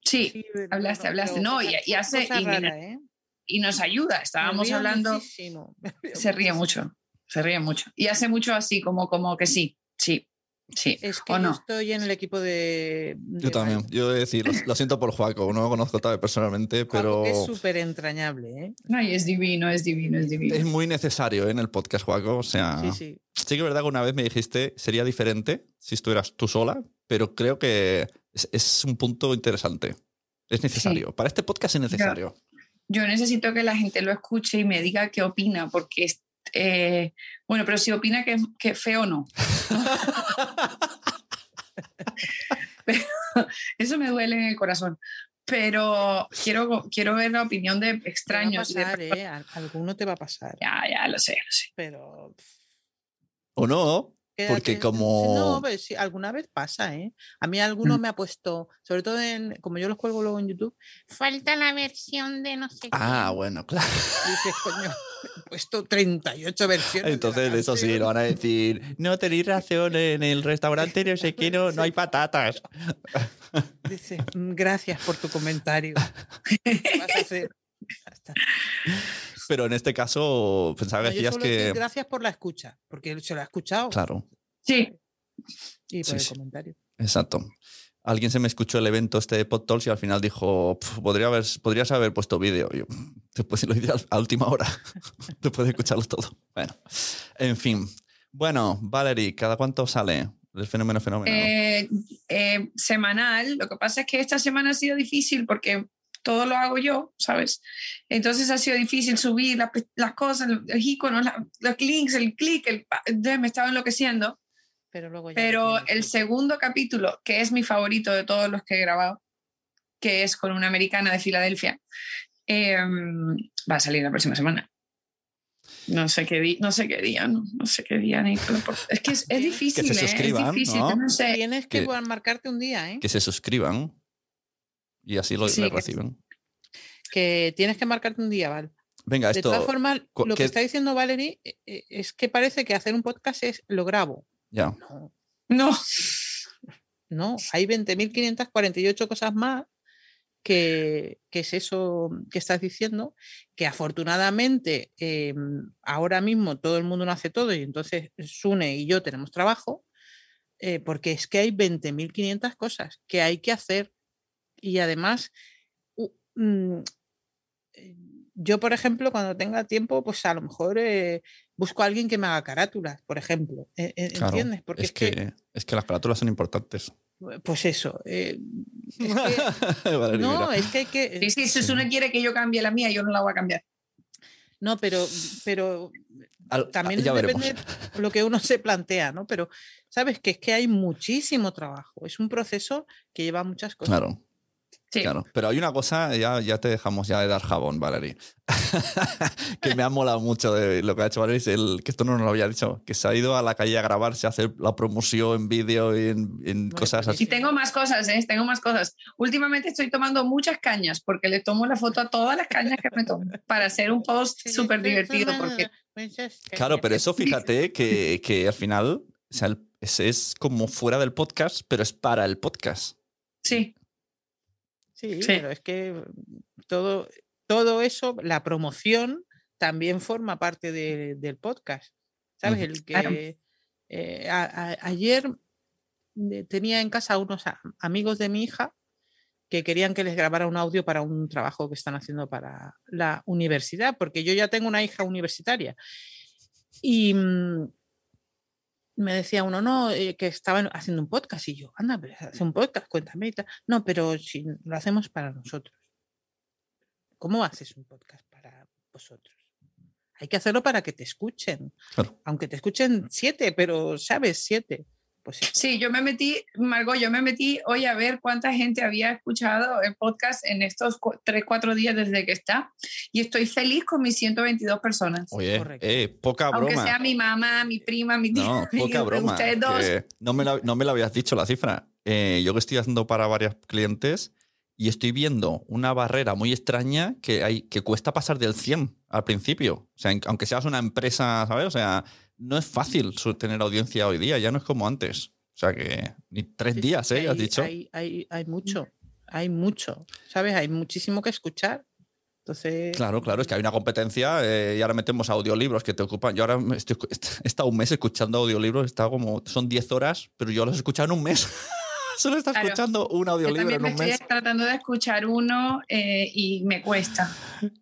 F: Sí,
E: Sí,
F: hablaste, hablaste. No, y- hace- y
E: rara, ¿eh?
F: y nos ayuda. Estábamos hablando,
E: muchísimo,
F: se ríe
E: muchísimo.
F: mucho, se ríe mucho. Y hace mucho así, como, como que sí, sí, sí.
E: Es que
F: ¿O
E: yo
F: no?
E: estoy en el equipo de.
D: Yo también. Yo he de decir, lo, lo siento por Juaco, no lo conozco tal vez personalmente, pero
E: Que es súper entrañable, ¿eh?
F: Ay, es divino, es divino, es divino.
D: es muy necesario ¿eh? en el podcast, Juaco. O sea,
E: Sí, sí.
D: sí que es verdad que una vez me dijiste sería diferente si estuvieras tú sola, pero creo que es, es un punto interesante. Es necesario. Para este podcast es necesario.
F: Yo necesito que la gente lo escuche y me diga qué opina, porque, es- eh, bueno, pero si opina que, que feo no. [laughs] Pero eso me duele en el corazón. Pero quiero, quiero ver la opinión de
E: Te va a
F: extraños. de
E: pasar,
F: personas-
E: ¿eh? Al- Alguno te va a pasar.
F: Ya, ya, lo sé, lo sé.
E: Pero.
D: ¿O no? Porque como...
E: No, pero sí, alguna vez pasa, ¿eh? A mí alguno me ha puesto, sobre todo en, como yo los cuelgo luego en YouTube, falta la versión de no sé
D: Ah,
E: qué.
D: bueno, claro.
E: Dices, coño, puesto 38 versiones. de
D: Entonces, eso sí,
E: canción".
D: lo van a decir. No tenéis razón, en el restaurante no sé qué, no, no hay patatas. [laughs]
E: Dice, "Mm, gracias por tu comentario. ¿Qué [laughs] vas a hacer? Ya está.
D: Pero en este caso, pensaba que
E: No,
D: decías que.
E: gracias por la escucha, porque se lo ha escuchado
D: Claro,
F: Sí,
E: y por
D: Sí,
E: el
D: sí.
E: comentario.
D: exacto. Alguien se me escuchó el evento este de PodTalks y al final dijo, "Pf, podría haber, podrías haber puesto vídeo. Yo, después lo hice a última hora. [laughs] después de escucharlo todo. Bueno, en fin. Bueno, Valerie, ¿cada cuánto sale el fenómeno fenómeno?
F: eh, eh, semanal. Lo que pasa es que esta semana ha sido difícil porque todo lo hago yo, ¿sabes? Entonces ha sido difícil subir las, las cosas, los iconos, los links, el clic, el, me estaba enloqueciendo.
E: Pero luego ya
F: Pero el segundo capítulo, que es mi favorito de todos los que he grabado, que es con una americana de Filadelfia, eh, va a salir la próxima semana. No sé qué, di- no sé qué día, no, no sé qué día, Nicola, por- Es que es, es difícil, ¿eh?
D: suscriban,
F: es difícil,
D: ¿no?
F: sé.
E: Tienes que
D: que-
E: marcarte un día, ¿eh?
D: Que se suscriban y así lo
F: Sí, que-
D: reciben.
E: Que tienes que marcarte un día, ¿vale?
D: Venga,
E: De todas
D: esto.
E: formas, lo
D: ¿qué-
E: que está diciendo Valerie eh, eh, es que parece que hacer un podcast es lo grabo. No,
F: No, [laughs]
E: no, hay 20.548 cosas más que, que es eso que estás diciendo, que afortunadamente eh, ahora mismo todo el mundo no hace todo y entonces Sune y yo tenemos trabajo, eh, porque es que hay 20.500 cosas que hay que hacer y además mm, eh, yo, por ejemplo, cuando tenga tiempo, pues a lo mejor eh, busco a alguien que me haga carátulas, por ejemplo. eh, eh,
D: Claro,
E: ¿Entiendes? Porque
D: es, que, es que las carátulas son importantes.
E: pues eso. eh, es que- [laughs]
D: Valerie,
E: no,
D: mira.
E: es que hay que.
F: sí, sí, si Susune quiere que yo cambie la mía, yo no la voy a cambiar.
E: No, pero, pero
D: Al-
E: también
D: ya veremos.
E: depende de lo que uno se plantea, ¿no? Pero sabes que es que hay muchísimo trabajo. Es un proceso que lleva muchas cosas.
D: Claro,
F: Sí.
D: claro. Pero hay una cosa, ya, ya te dejamos ya de dar jabón, Valerie. [laughs] que me ha molado mucho de lo que ha hecho Valerie, es el, que esto no nos lo había dicho, que se ha ido a la calle a grabarse, a hacer la promoción en vídeo y en, en
E: Bueno,
D: cosas
E: pues
D: así.
F: Y tengo más cosas, ¿eh? Tengo más cosas. Últimamente estoy tomando muchas cañas porque le tomo la foto a todas las cañas que me tomo para hacer un post súper divertido porque
D: Claro, pero eso fíjate que, que al final o sea, es, es como fuera del podcast, pero es para el podcast.
F: sí,
E: Sí,
F: Sí.
E: pero es que todo, todo eso, la promoción también forma parte de- del podcast. ¿Sabes? El
F: Claro.
E: que eh, a- a- ayer eh, tenía en casa unos a- amigos de mi hija que querían que les grabara un audio para un trabajo que están haciendo para la universidad, porque yo ya tengo una hija universitaria. Y mm, me decía uno, no, eh, que estaban haciendo un podcast. Y yo, anda, pero hace un podcast, cuéntame y tal. No, pero si lo hacemos para nosotros. ¿Cómo haces un podcast para vosotros? Hay que hacerlo para que te escuchen.
D: Claro.
E: Aunque te escuchen siete, pero sabes, siete. Pues eso.
F: sí, yo me metí, Margot, yo me metí hoy a ver cuánta gente había escuchado el podcast en estos cu- tres, cuatro días desde que está y estoy feliz con mis 122 personas.
D: Oye, eh, poca
F: Aunque
D: broma.
F: sea mi mamá, mi prima, mi tía,
D: No,
F: mi- [laughs]
D: poca broma.
F: ustedes dos.
D: que no, me la, no me la habías dicho la cifra. Eh, yo que estoy haciendo para varios clientes y estoy viendo una barrera muy extraña que, hay, que cuesta pasar del 100 al principio. O sea, aunque seas una empresa, ¿sabes? O sea, no es fácil su- tener audiencia hoy día, ya no es como antes. O sea que ni tres
E: Sí,
D: días, ¿eh?
E: hay-
D: Has dicho.
E: Hay, hay, hay mucho, hay mucho, ¿sabes? Hay muchísimo que escuchar. Entonces,
D: Claro, claro, es que hay una competencia eh, y ahora metemos audiolibros que te ocupan. Yo ahora estoy, [laughs] he estado un mes escuchando audiolibros, estado como, son 10 horas, pero yo los he escuchado en un mes. [laughs] Solo estás
F: Claro.
D: escuchando un audiolibro
F: también
D: en
F: me
D: un
F: estoy
D: mes.
F: tratando de escuchar uno eh, y me cuesta.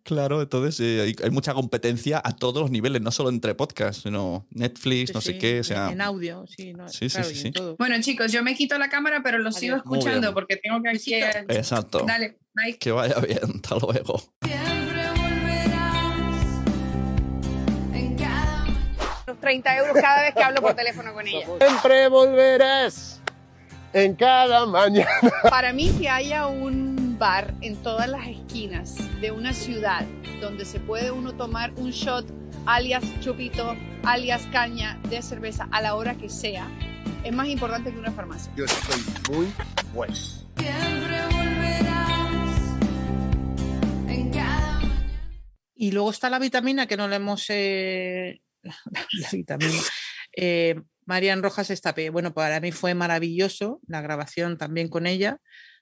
D: Claro, entonces eh, hay, hay mucha competencia a todos los niveles, no solo entre podcasts, sino Netflix,
E: sí,
D: no sé
E: sí,
D: qué, o
E: en-
D: sea,
E: en audio, sí, no,
D: Sí, sí,
E: claro,
D: sí,
E: en
D: sí.
E: todo.
F: Bueno, chicos, yo me quito la cámara, pero lo sigo
E: Adiós.
F: Escuchando porque tengo que aquí.
D: Exacto.
F: Dale, bye.
D: Que vaya bien, [laughs] hasta luego.
H: Los 30 euros cada vez que hablo por teléfono con ella.
I: Siempre volverás en cada mañana. [laughs]
H: Para mí que haya un bar en todas las esquinas de una ciudad donde se puede uno tomar un shot alias chupito, alias caña de cerveza a la hora que sea, es más importante que una farmacia.
I: Yo estoy muy bueno.
E: Y luego está la vitamina que no le hemos. eh, [laughs] la vitamina. Eh, Marian Rojas Estapé. Bueno, para mí fue maravilloso la grabación también con ella,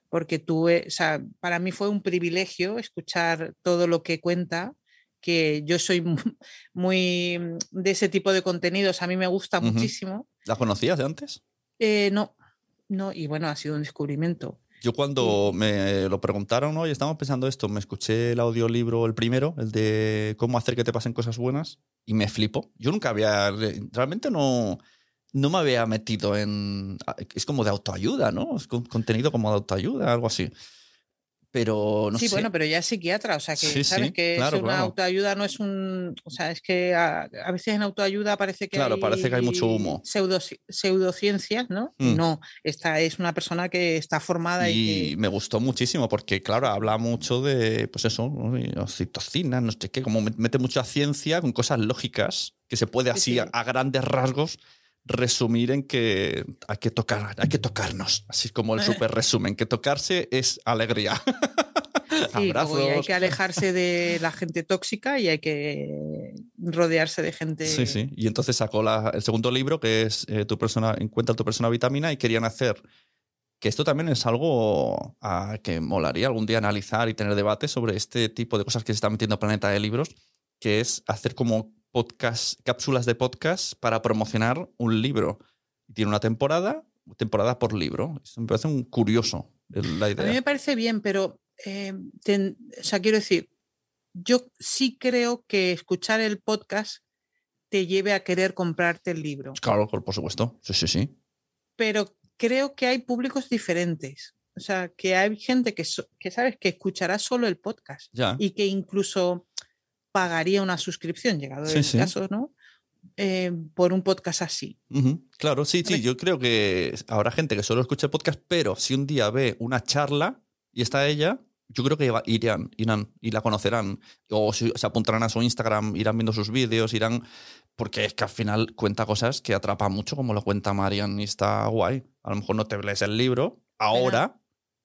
E: porque tuve, o sea, para mí fue un privilegio escuchar todo lo que cuenta, que yo soy mu- [laughs] muy de ese tipo de contenidos, a mí me gusta muchísimo.
D: ¿La conocías de antes?
E: Eh, no, no, y bueno, ha sido un descubrimiento.
D: Yo cuando me lo preguntaron, oye, estamos pensando esto, me escuché el audiolibro, el primero, el de cómo hacer que te pasen cosas buenas, y me flipo. Yo nunca había, realmente no, no me había metido en... Es como de autoayuda, ¿no? Es con- contenido como de autoayuda, algo así. Pero no
E: sí,
D: sé.
E: bueno, pero ya es psiquiatra, o sea que
D: Sí,
E: sabes
D: sí,
E: que
D: claro,
E: es una
D: claro.
E: autoayuda no es un, o sea, es que a, a veces en autoayuda parece que
D: Claro,
E: hay
D: parece que hay mucho humo.
E: pseudo, pseudociencias, ¿no?
D: Mm.
E: no, esta es una persona que está formada y,
D: Y
E: que-
D: me gustó muchísimo porque, claro, habla mucho de, pues eso, oxitocina, no sé qué, como met- mete mucha ciencia con cosas lógicas que se puede
E: Sí,
D: así
E: sí.
D: A, a grandes rasgos resumir en que hay que tocar, hay que tocarnos, así como el [laughs] super resumen, que tocarse es alegría.
E: sí, y hay que alejarse de la gente tóxica y hay que rodearse de gente.
D: Sí, sí. Y entonces sacó la- el segundo libro, que es eh, tu persona, Encuentra tu persona vitamina, y querían hacer. Que esto también es algo ah, que molaría algún día analizar y tener debate sobre este tipo de cosas que se está metiendo Planeta de Libros, que es hacer como podcast, cápsulas de podcast para promocionar un libro. Tiene una temporada, temporada por libro. Me parece un curioso la
E: A mí
D: idea.
E: me parece bien, pero, eh, ten- o sea, quiero decir, yo sí creo que escuchar el podcast te lleve a querer comprarte el libro.
D: Claro, por supuesto. Sí, sí, sí.
E: pero creo que hay públicos diferentes. O sea, que hay gente que, so- que sabes que escuchará solo el podcast
D: Ya.
E: y que incluso pagaría una suscripción, llegado
D: Sí,
E: el
D: sí.
E: caso, ¿no? Eh, por un podcast así.
D: Ujú, Claro, sí, sí. Yo creo que habrá gente que solo escuche podcast, pero si un día ve una charla y está ella, yo creo que va- irán, irán y la conocerán. O se apuntarán a su Instagram, irán viendo sus vídeos, irán. Porque es que al final cuenta cosas que atrapan mucho, como lo cuenta Marian, y está guay. A lo mejor no te lees el libro ahora,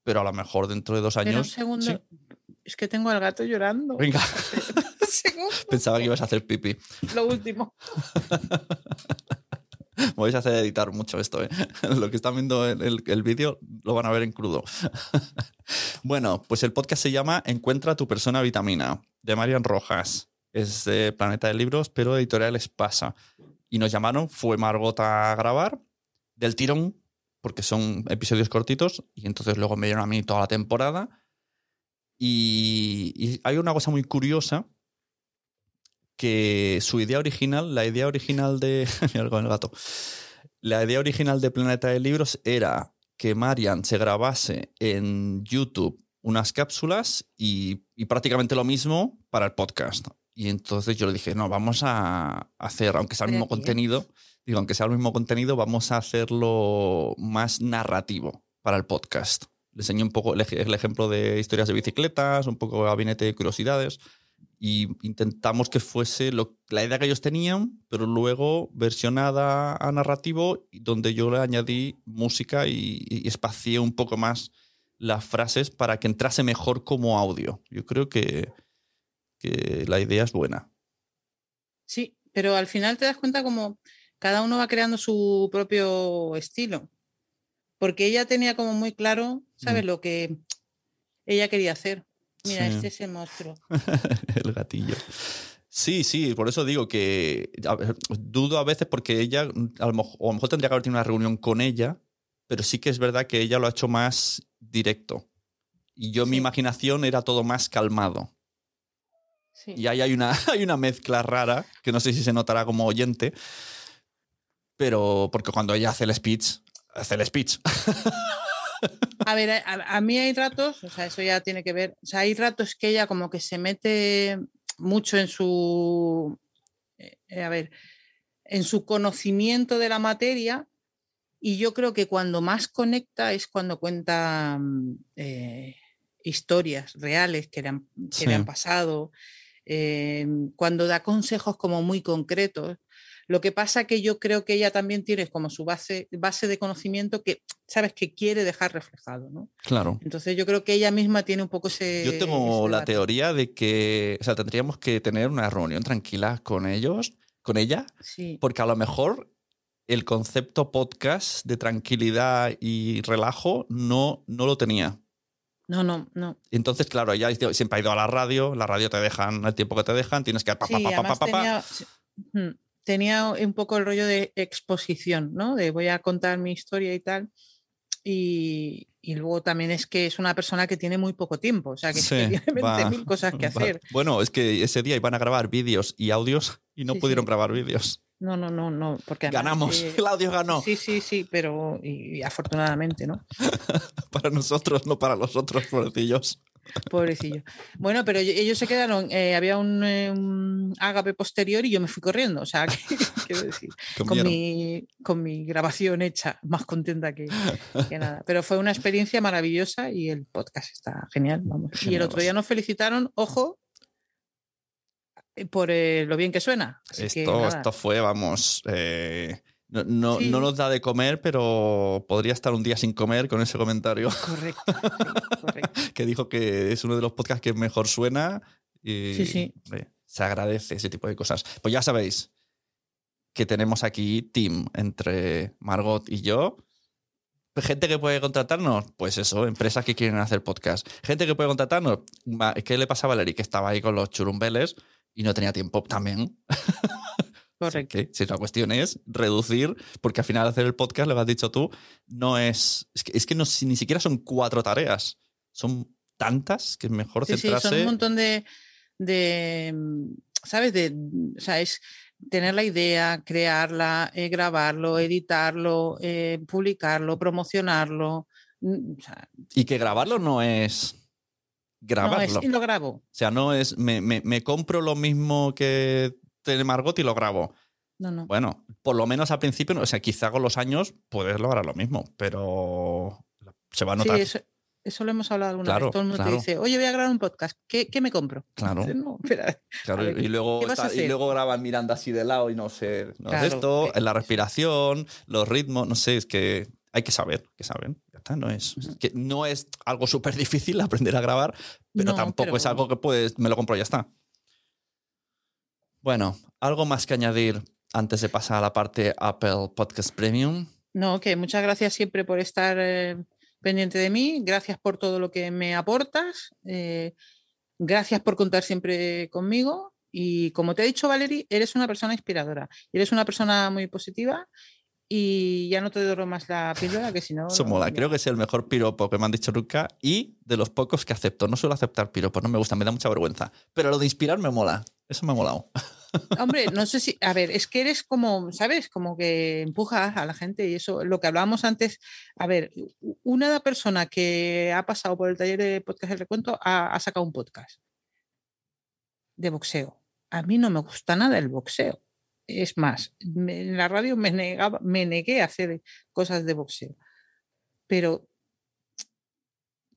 D: pero, a lo mejor dentro de dos
E: Pero un
D: años.
E: segundo,
D: sí.
E: es que tengo al gato llorando.
D: Venga, [laughs] [laughs] [laughs] Pensaba que ibas a hacer pipí.
E: lo último. [laughs]
D: Vais a hacer editar mucho esto, ¿eh? Lo que están viendo el, el- el vídeo lo van a ver en crudo. bueno, pues el podcast se llama Encuentra tu persona vitamina, de Marian Rojas. Es de Planeta de Libros, pero editorial Espasa. Y nos llamaron, fue Margot a grabar del tirón, porque son episodios cortitos, y entonces luego me dieron a mí toda la temporada. Y, y hay una cosa muy curiosa, que su idea original, la idea original de. [laughs] Mira con el gato. La idea original de Planeta de Libros era que Marian se grabase en YouTube unas cápsulas y, y prácticamente lo mismo para el podcast. Y entonces yo le dije, no, vamos a hacer, aunque sea el mismo contenido, digo, aunque sea el mismo contenido, vamos a hacerlo más narrativo para el podcast. Le enseñé un poco el ejemplo de historias de bicicletas, un poco gabinete de curiosidades y intentamos que fuese lo- la idea que ellos tenían, pero luego versionada a narrativo, donde yo le añadí música y, y espacié un poco más las frases para que entrase mejor como audio. Yo creo que, que la idea es buena.
E: Sí, pero al final te das cuenta como cada uno va creando su propio estilo. Porque ella tenía como muy claro, ¿sabes?
D: Mm.
E: Lo que ella quería hacer. Mira,
D: Sí.
E: este es el monstruo. [laughs]
D: el gatillo. Sí, sí, por eso digo que a dudo a veces porque ella, a lo, mejor, o a lo mejor tendría que haber tenido una reunión con ella, pero sí que es verdad que ella lo ha hecho más directo. Y yo, mi imaginación era todo más calmado.
E: Sí.
D: Y ahí hay una, [laughs] hay una mezcla rara, que no sé si se notará como oyente, pero porque cuando ella hace el speech, hace el speech. [laughs]
E: A ver, a, a mí hay ratos, o sea, eso ya tiene que ver, o sea, hay ratos que ella como que se mete mucho en su, eh, a ver, en su conocimiento de la materia y yo creo que cuando más conecta es cuando cuenta mm, eh, historias reales que le han, que le han pasado, eh, cuando da consejos como muy concretos. Lo que pasa que yo creo que ella también tiene como su base, base de conocimiento que, sabes, que quiere dejar reflejado, ¿no?
D: Claro.
E: Entonces yo creo que ella misma tiene un poco ese...
D: Yo tengo
E: ese
D: la teoría de que, o sea, tendríamos que tener una reunión tranquila con ellos, con ella,
E: Sí,
D: porque a lo mejor el concepto podcast de tranquilidad y relajo no, no lo tenía.
E: no, no, no.
D: Entonces, claro, ella siempre ha ido a la radio, la radio te dejan el tiempo que te dejan, tienes que... Pa,
E: Sí,
D: pa, pa,
E: tenía, tenía un poco el rollo de exposición, ¿no? De voy a contar mi historia y tal. Y, y luego también es que es una persona que tiene muy poco tiempo, o sea, que, es que
D: Sí,
E: tiene [laughs]
D: va,
E: 20.000 cosas que [laughs]
D: va.
E: hacer.
D: Bueno, es que ese día iban a grabar vídeos y audios y no
E: Sí,
D: pudieron
E: sí.
D: grabar vídeos.
E: No, no, no, no, porque
D: Ganamos,
E: eh, [laughs]
D: el audio ganó.
E: Sí, sí, sí, pero y, y afortunadamente, ¿no?
D: Para nosotros, no para los otros, pobrecillos.
E: Pobrecillo. Bueno, pero ello- ellos se quedaron, eh, había un, eh, un ágape posterior y yo me fui corriendo, o sea, [laughs] quiero decir, con mi, con mi grabación hecha, más contenta que, que nada. Pero fue una experiencia maravillosa y el podcast está genial, vamos. Y el otro día nos felicitaron, ojo, eh, por eh, lo bien que suena. Así
D: Esto, esto fue, vamos, eh, no, no-
E: Sí.
D: no nos da de comer, pero podría estar un día sin comer con ese comentario
E: Correcto, [laughs]
D: que dijo que es uno de los podcasts que mejor suena y
E: Sí, sí.
D: hombre, se agradece ese tipo de cosas. Pues ya sabéis que tenemos aquí team entre Margot y yo. Gente que puede contratarnos, pues eso, empresas que quieren hacer podcast. Gente que puede contratarnos, ¿qué le pasa a Valerie? Que estaba ahí con los churumbeles y no tenía tiempo también. [laughs]
E: Correcto.
D: Que si la cuestión es reducir, porque al final hacer el podcast, lo has dicho tú, no es. Es que, es que no, ni siquiera son cuatro tareas. Son tantas que es mejor
E: Sí, sí,
D: centrarse.
E: son un montón de, de, mm, ¿sabes? De, o sea, es tener la idea, crearla, eh, grabarlo, editarlo, eh, publicarlo, promocionarlo. mm, o sea,
D: Y que grabarlo no es. grabarlo.
E: No, es, y lo grabo.
D: O sea, no es me, me- me compro lo mismo que tiene Margot y lo grabo.
E: No, no.
D: Bueno, por lo menos al principio, o sea, quizá con los años puedes lograr lo mismo, pero se va a
E: Sí,
D: notar.
E: eso, eso lo hemos hablado alguna
D: Claro,
E: vez. Todo el mundo
D: claro.
E: te dice, oye, voy a grabar un podcast. ¿Qué, qué me compro?
D: Claro.
E: Dices, No, espera.
D: Claro,
E: A ver,
D: y luego,
E: ¿qué vas a
D: está- y luego graban mirando así de lado y no sé, no es esto,
E: eh,
D: en la respiración, los ritmos, no sé, es que hay que saber, que saben. Ya está, no es, es que no es algo súper difícil aprender a grabar, pero
E: No,
D: tampoco
E: pero-
D: es algo que puedes, me lo compro y ya está. Bueno, algo más que añadir antes de pasar a la parte Apple Podcast Premium.
E: No, que muchas gracias siempre por estar eh, pendiente de mí. Gracias por todo lo que me aportas. eh, gracias por contar siempre conmigo. Y como te he dicho, Valerie, eres una persona inspiradora. Eres una persona muy positiva. Y ya no te doro más la píldora, que si no.
D: Eso mola,
E: no.
D: creo que es el mejor piropo que me han dicho nunca y de los pocos que acepto. No suelo aceptar piropos, no me gusta, me da mucha vergüenza. Pero lo de inspirar me mola, eso me ha molado. [laughs]
E: Hombre, no sé si, a ver, es que eres como, ¿sabes? Como que empujas a la gente y eso, lo que hablábamos antes, a ver, una persona que ha pasado por el taller de podcast del recuento ha, ha sacado un podcast de boxeo. A mí no me gusta nada el boxeo. Es más, me- en la radio me, negaba, me negué a hacer cosas de boxeo. Pero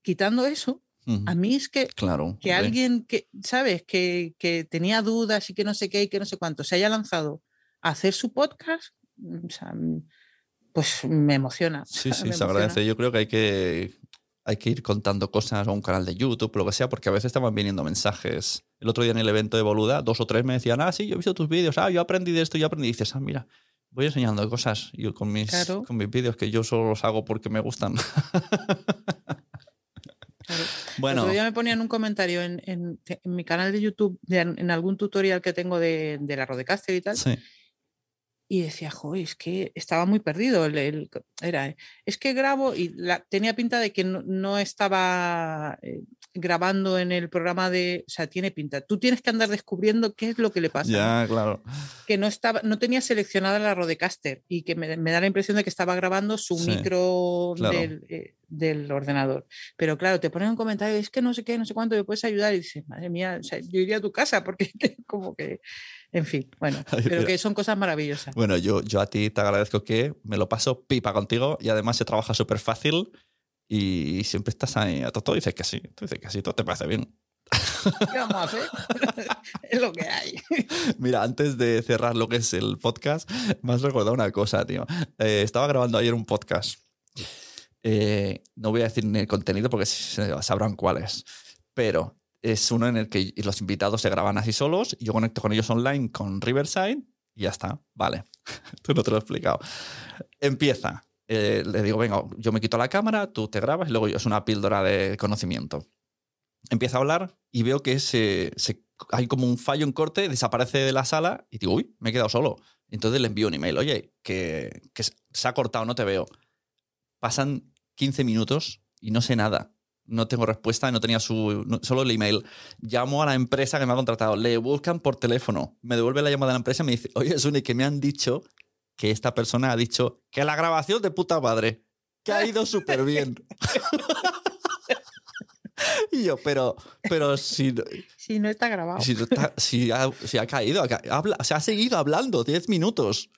E: quitando eso, a mí es que
D: Claro.
E: que alguien que, ¿sabes? Que, que tenía dudas y que no sé qué y que no sé cuánto, se haya lanzado a hacer su podcast, mm, o sea, mm, pues me emociona. [laughs]
D: Sí,
E: o
D: sí,
E: me
D: se
E: emociona.
D: agradece. Yo creo que hay que hay que ir contando cosas a un canal de YouTube, lo que sea, porque a veces estaban viniendo mensajes. El otro día en el evento de Boluda, dos o tres me decían, ah, sí, yo he visto tus vídeos, ah, yo aprendí de esto, yo aprendí. Y dices, ah, mira, voy enseñando cosas yo con mis,
E: Claro.
D: con mis vídeos que yo solo los hago porque me gustan.
E: Claro. [laughs]
D: bueno,
E: El otro día me ponían un comentario en, en- en mi canal de YouTube, en algún tutorial que tengo de, de la Rodecaster y tal,
D: sí,
E: y decía, joder, es que estaba muy perdido. el- el- era, es que grabo y la- tenía pinta de que no, no estaba eh, grabando en el programa de, o sea, tiene pinta. Tú tienes que andar descubriendo qué es lo que le pasa.
D: ya, claro.
E: que no estaba, no tenía seleccionada la Rodecaster y que me, me da la impresión de que estaba grabando su
D: Sí,
E: micro
D: claro.
E: del, eh, del ordenador. Pero claro, te ponen un comentario, es que no sé qué, no sé cuánto, me puedes ayudar. Y dices, madre mía, o sea, yo iría a tu casa porque [laughs] como que, en fin, bueno, [laughs] pero que son cosas maravillosas.
D: Bueno, yo, yo a ti te agradezco que me lo paso pipa contigo y además se trabaja súper fácil y siempre estás ahí a todo. Dices que sí, tú dices que sí, todo te parece bien.
E: ¿Qué vamos a hacer? [laughs] es lo que hay. [laughs]
D: Mira, antes de cerrar lo que es el podcast, me has recordado una cosa, tío. Eh, estaba grabando ayer un podcast. Eh, no voy a decir ni el contenido porque sabrán cuál es. Pero es uno en el que los invitados se graban así solos. y Yo conecto con ellos online con Riverside y ya está. Vale. [laughs] Tú no te lo he explicado. Empieza. Eh, le digo, venga, yo me quito la cámara, tú te grabas y luego yo es una píldora de conocimiento. Empieza a hablar y veo que hay como un fallo en corte, desaparece de la sala y digo, uy, me he quedado solo. Entonces le envío un email, oye, que, que se ha cortado, no te veo. Pasan 15 minutos y no sé nada. No tengo respuesta, no tenía su. no- solo el email. Llamo a la empresa que me ha contratado, le buscan por teléfono, me devuelve la llamada de la empresa y me dice, oye, Sune, que me han dicho que esta persona ha dicho que la grabación de puta madre, que ha ido súper bien. [laughs] y yo, pero, pero si,
E: Si no está grabado.
D: si, no está- si ha, si ha caído, ha, habla- se ha seguido hablando 10 minutos.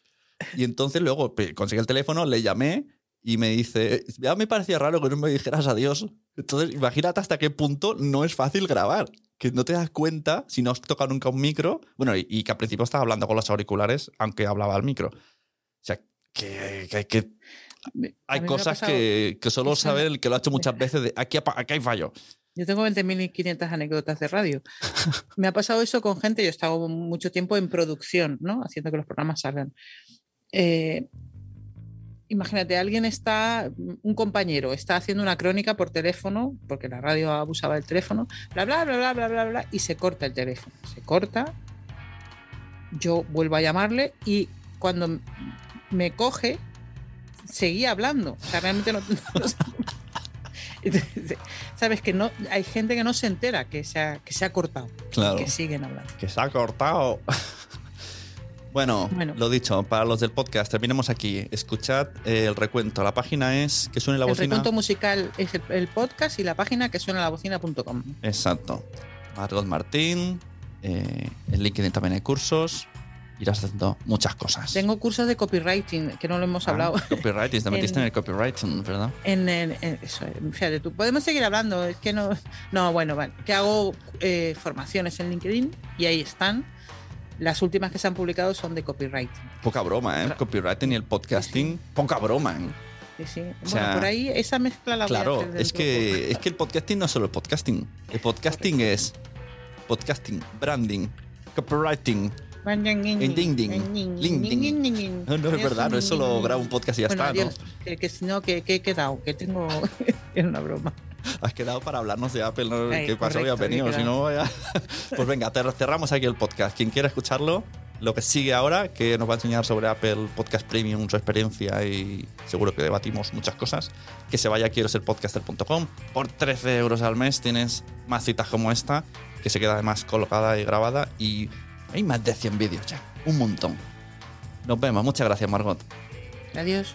D: Y entonces luego pe- conseguí el teléfono, le llamé y me dice, ya me parecía raro que no me dijeras adiós. Entonces, imagínate hasta qué punto no es fácil grabar. Que no te das cuenta si no has tocado nunca un micro. Bueno, y, y que al principio estaba hablando con los auriculares, aunque hablaba al micro. O sea, que, que- que hay cosas que, que solo sabe el que lo ha hecho muchas veces de aquí, aquí hay fallo.
E: Yo tengo 20.500 anécdotas de radio. [laughs] Me ha pasado eso con gente, yo he estado mucho tiempo en producción, ¿no? Haciendo que los programas salgan. Eh, imagínate, alguien está, un compañero está haciendo una crónica por teléfono, porque la radio abusaba del teléfono, bla, bla, bla, bla, bla, bla, bla, y se corta el teléfono. Se corta, yo vuelvo a llamarle y cuando me coge, seguía hablando. O sea, realmente no... [laughs] no sé. Entonces, Sabes que no, hay gente que no se entera que se ha, que se ha cortado,
D: Claro.
E: que siguen hablando.
D: que se ha cortado. Bueno,
E: Bueno.
D: lo dicho, para los del podcast, terminemos aquí. Escuchad eh, el recuento. La página es que suene la
E: El
D: bocina.
E: recuento musical es el, el podcast y la página que suena la bocina.com.
D: Exacto. Margot Martín. eh, en LinkedIn también hay cursos. Irás haciendo muchas cosas.
E: Tengo cursos de copywriting, que no lo hemos
D: Ah,
E: hablado.
D: Copywriting, te [laughs] metiste en,
E: En-
D: el copywriting, ¿verdad?
E: En, en- en- eso, fíjate tú, podemos seguir hablando, es que no, no, bueno, vale, que hago eh, formaciones en LinkedIn y ahí están. Las últimas que se han publicado son de copywriting.
D: Poca broma, ¿eh? Copywriting y el podcasting, poca broma, ¿eh?
E: Sí, sí. Bueno,
D: sea,
E: por ahí esa mezcla la voy a
D: Claro,
E: hacer
D: es que, es que el podcasting no es solo el podcasting. El podcasting es podcasting, branding, copywriting. En ding ding, ling ding. No, no es verdad, no es solo grabo un podcast y ya
E: Bueno,
D: está,
E: adiós, que, que si no, que, que he quedado, que tengo. [laughs] Era una broma. [laughs]
D: Has quedado para hablarnos de Apple, ¿no? ¿Qué pasó?
E: correcto,
D: Ya venido, si no, vaya. [laughs] Pues venga, cerramos aquí el podcast. Quien quiera escucharlo, lo que sigue ahora, que nos va a enseñar sobre Apple Podcast Premium, su experiencia y seguro que debatimos muchas cosas, que se vaya a quiero ser podcaster.com. Por 13 euros al mes tienes más citas como esta, que se queda además colocada y grabada y hay más de 100 vídeos ya, un montón. Nos vemos, muchas gracias Margot.
E: Adiós.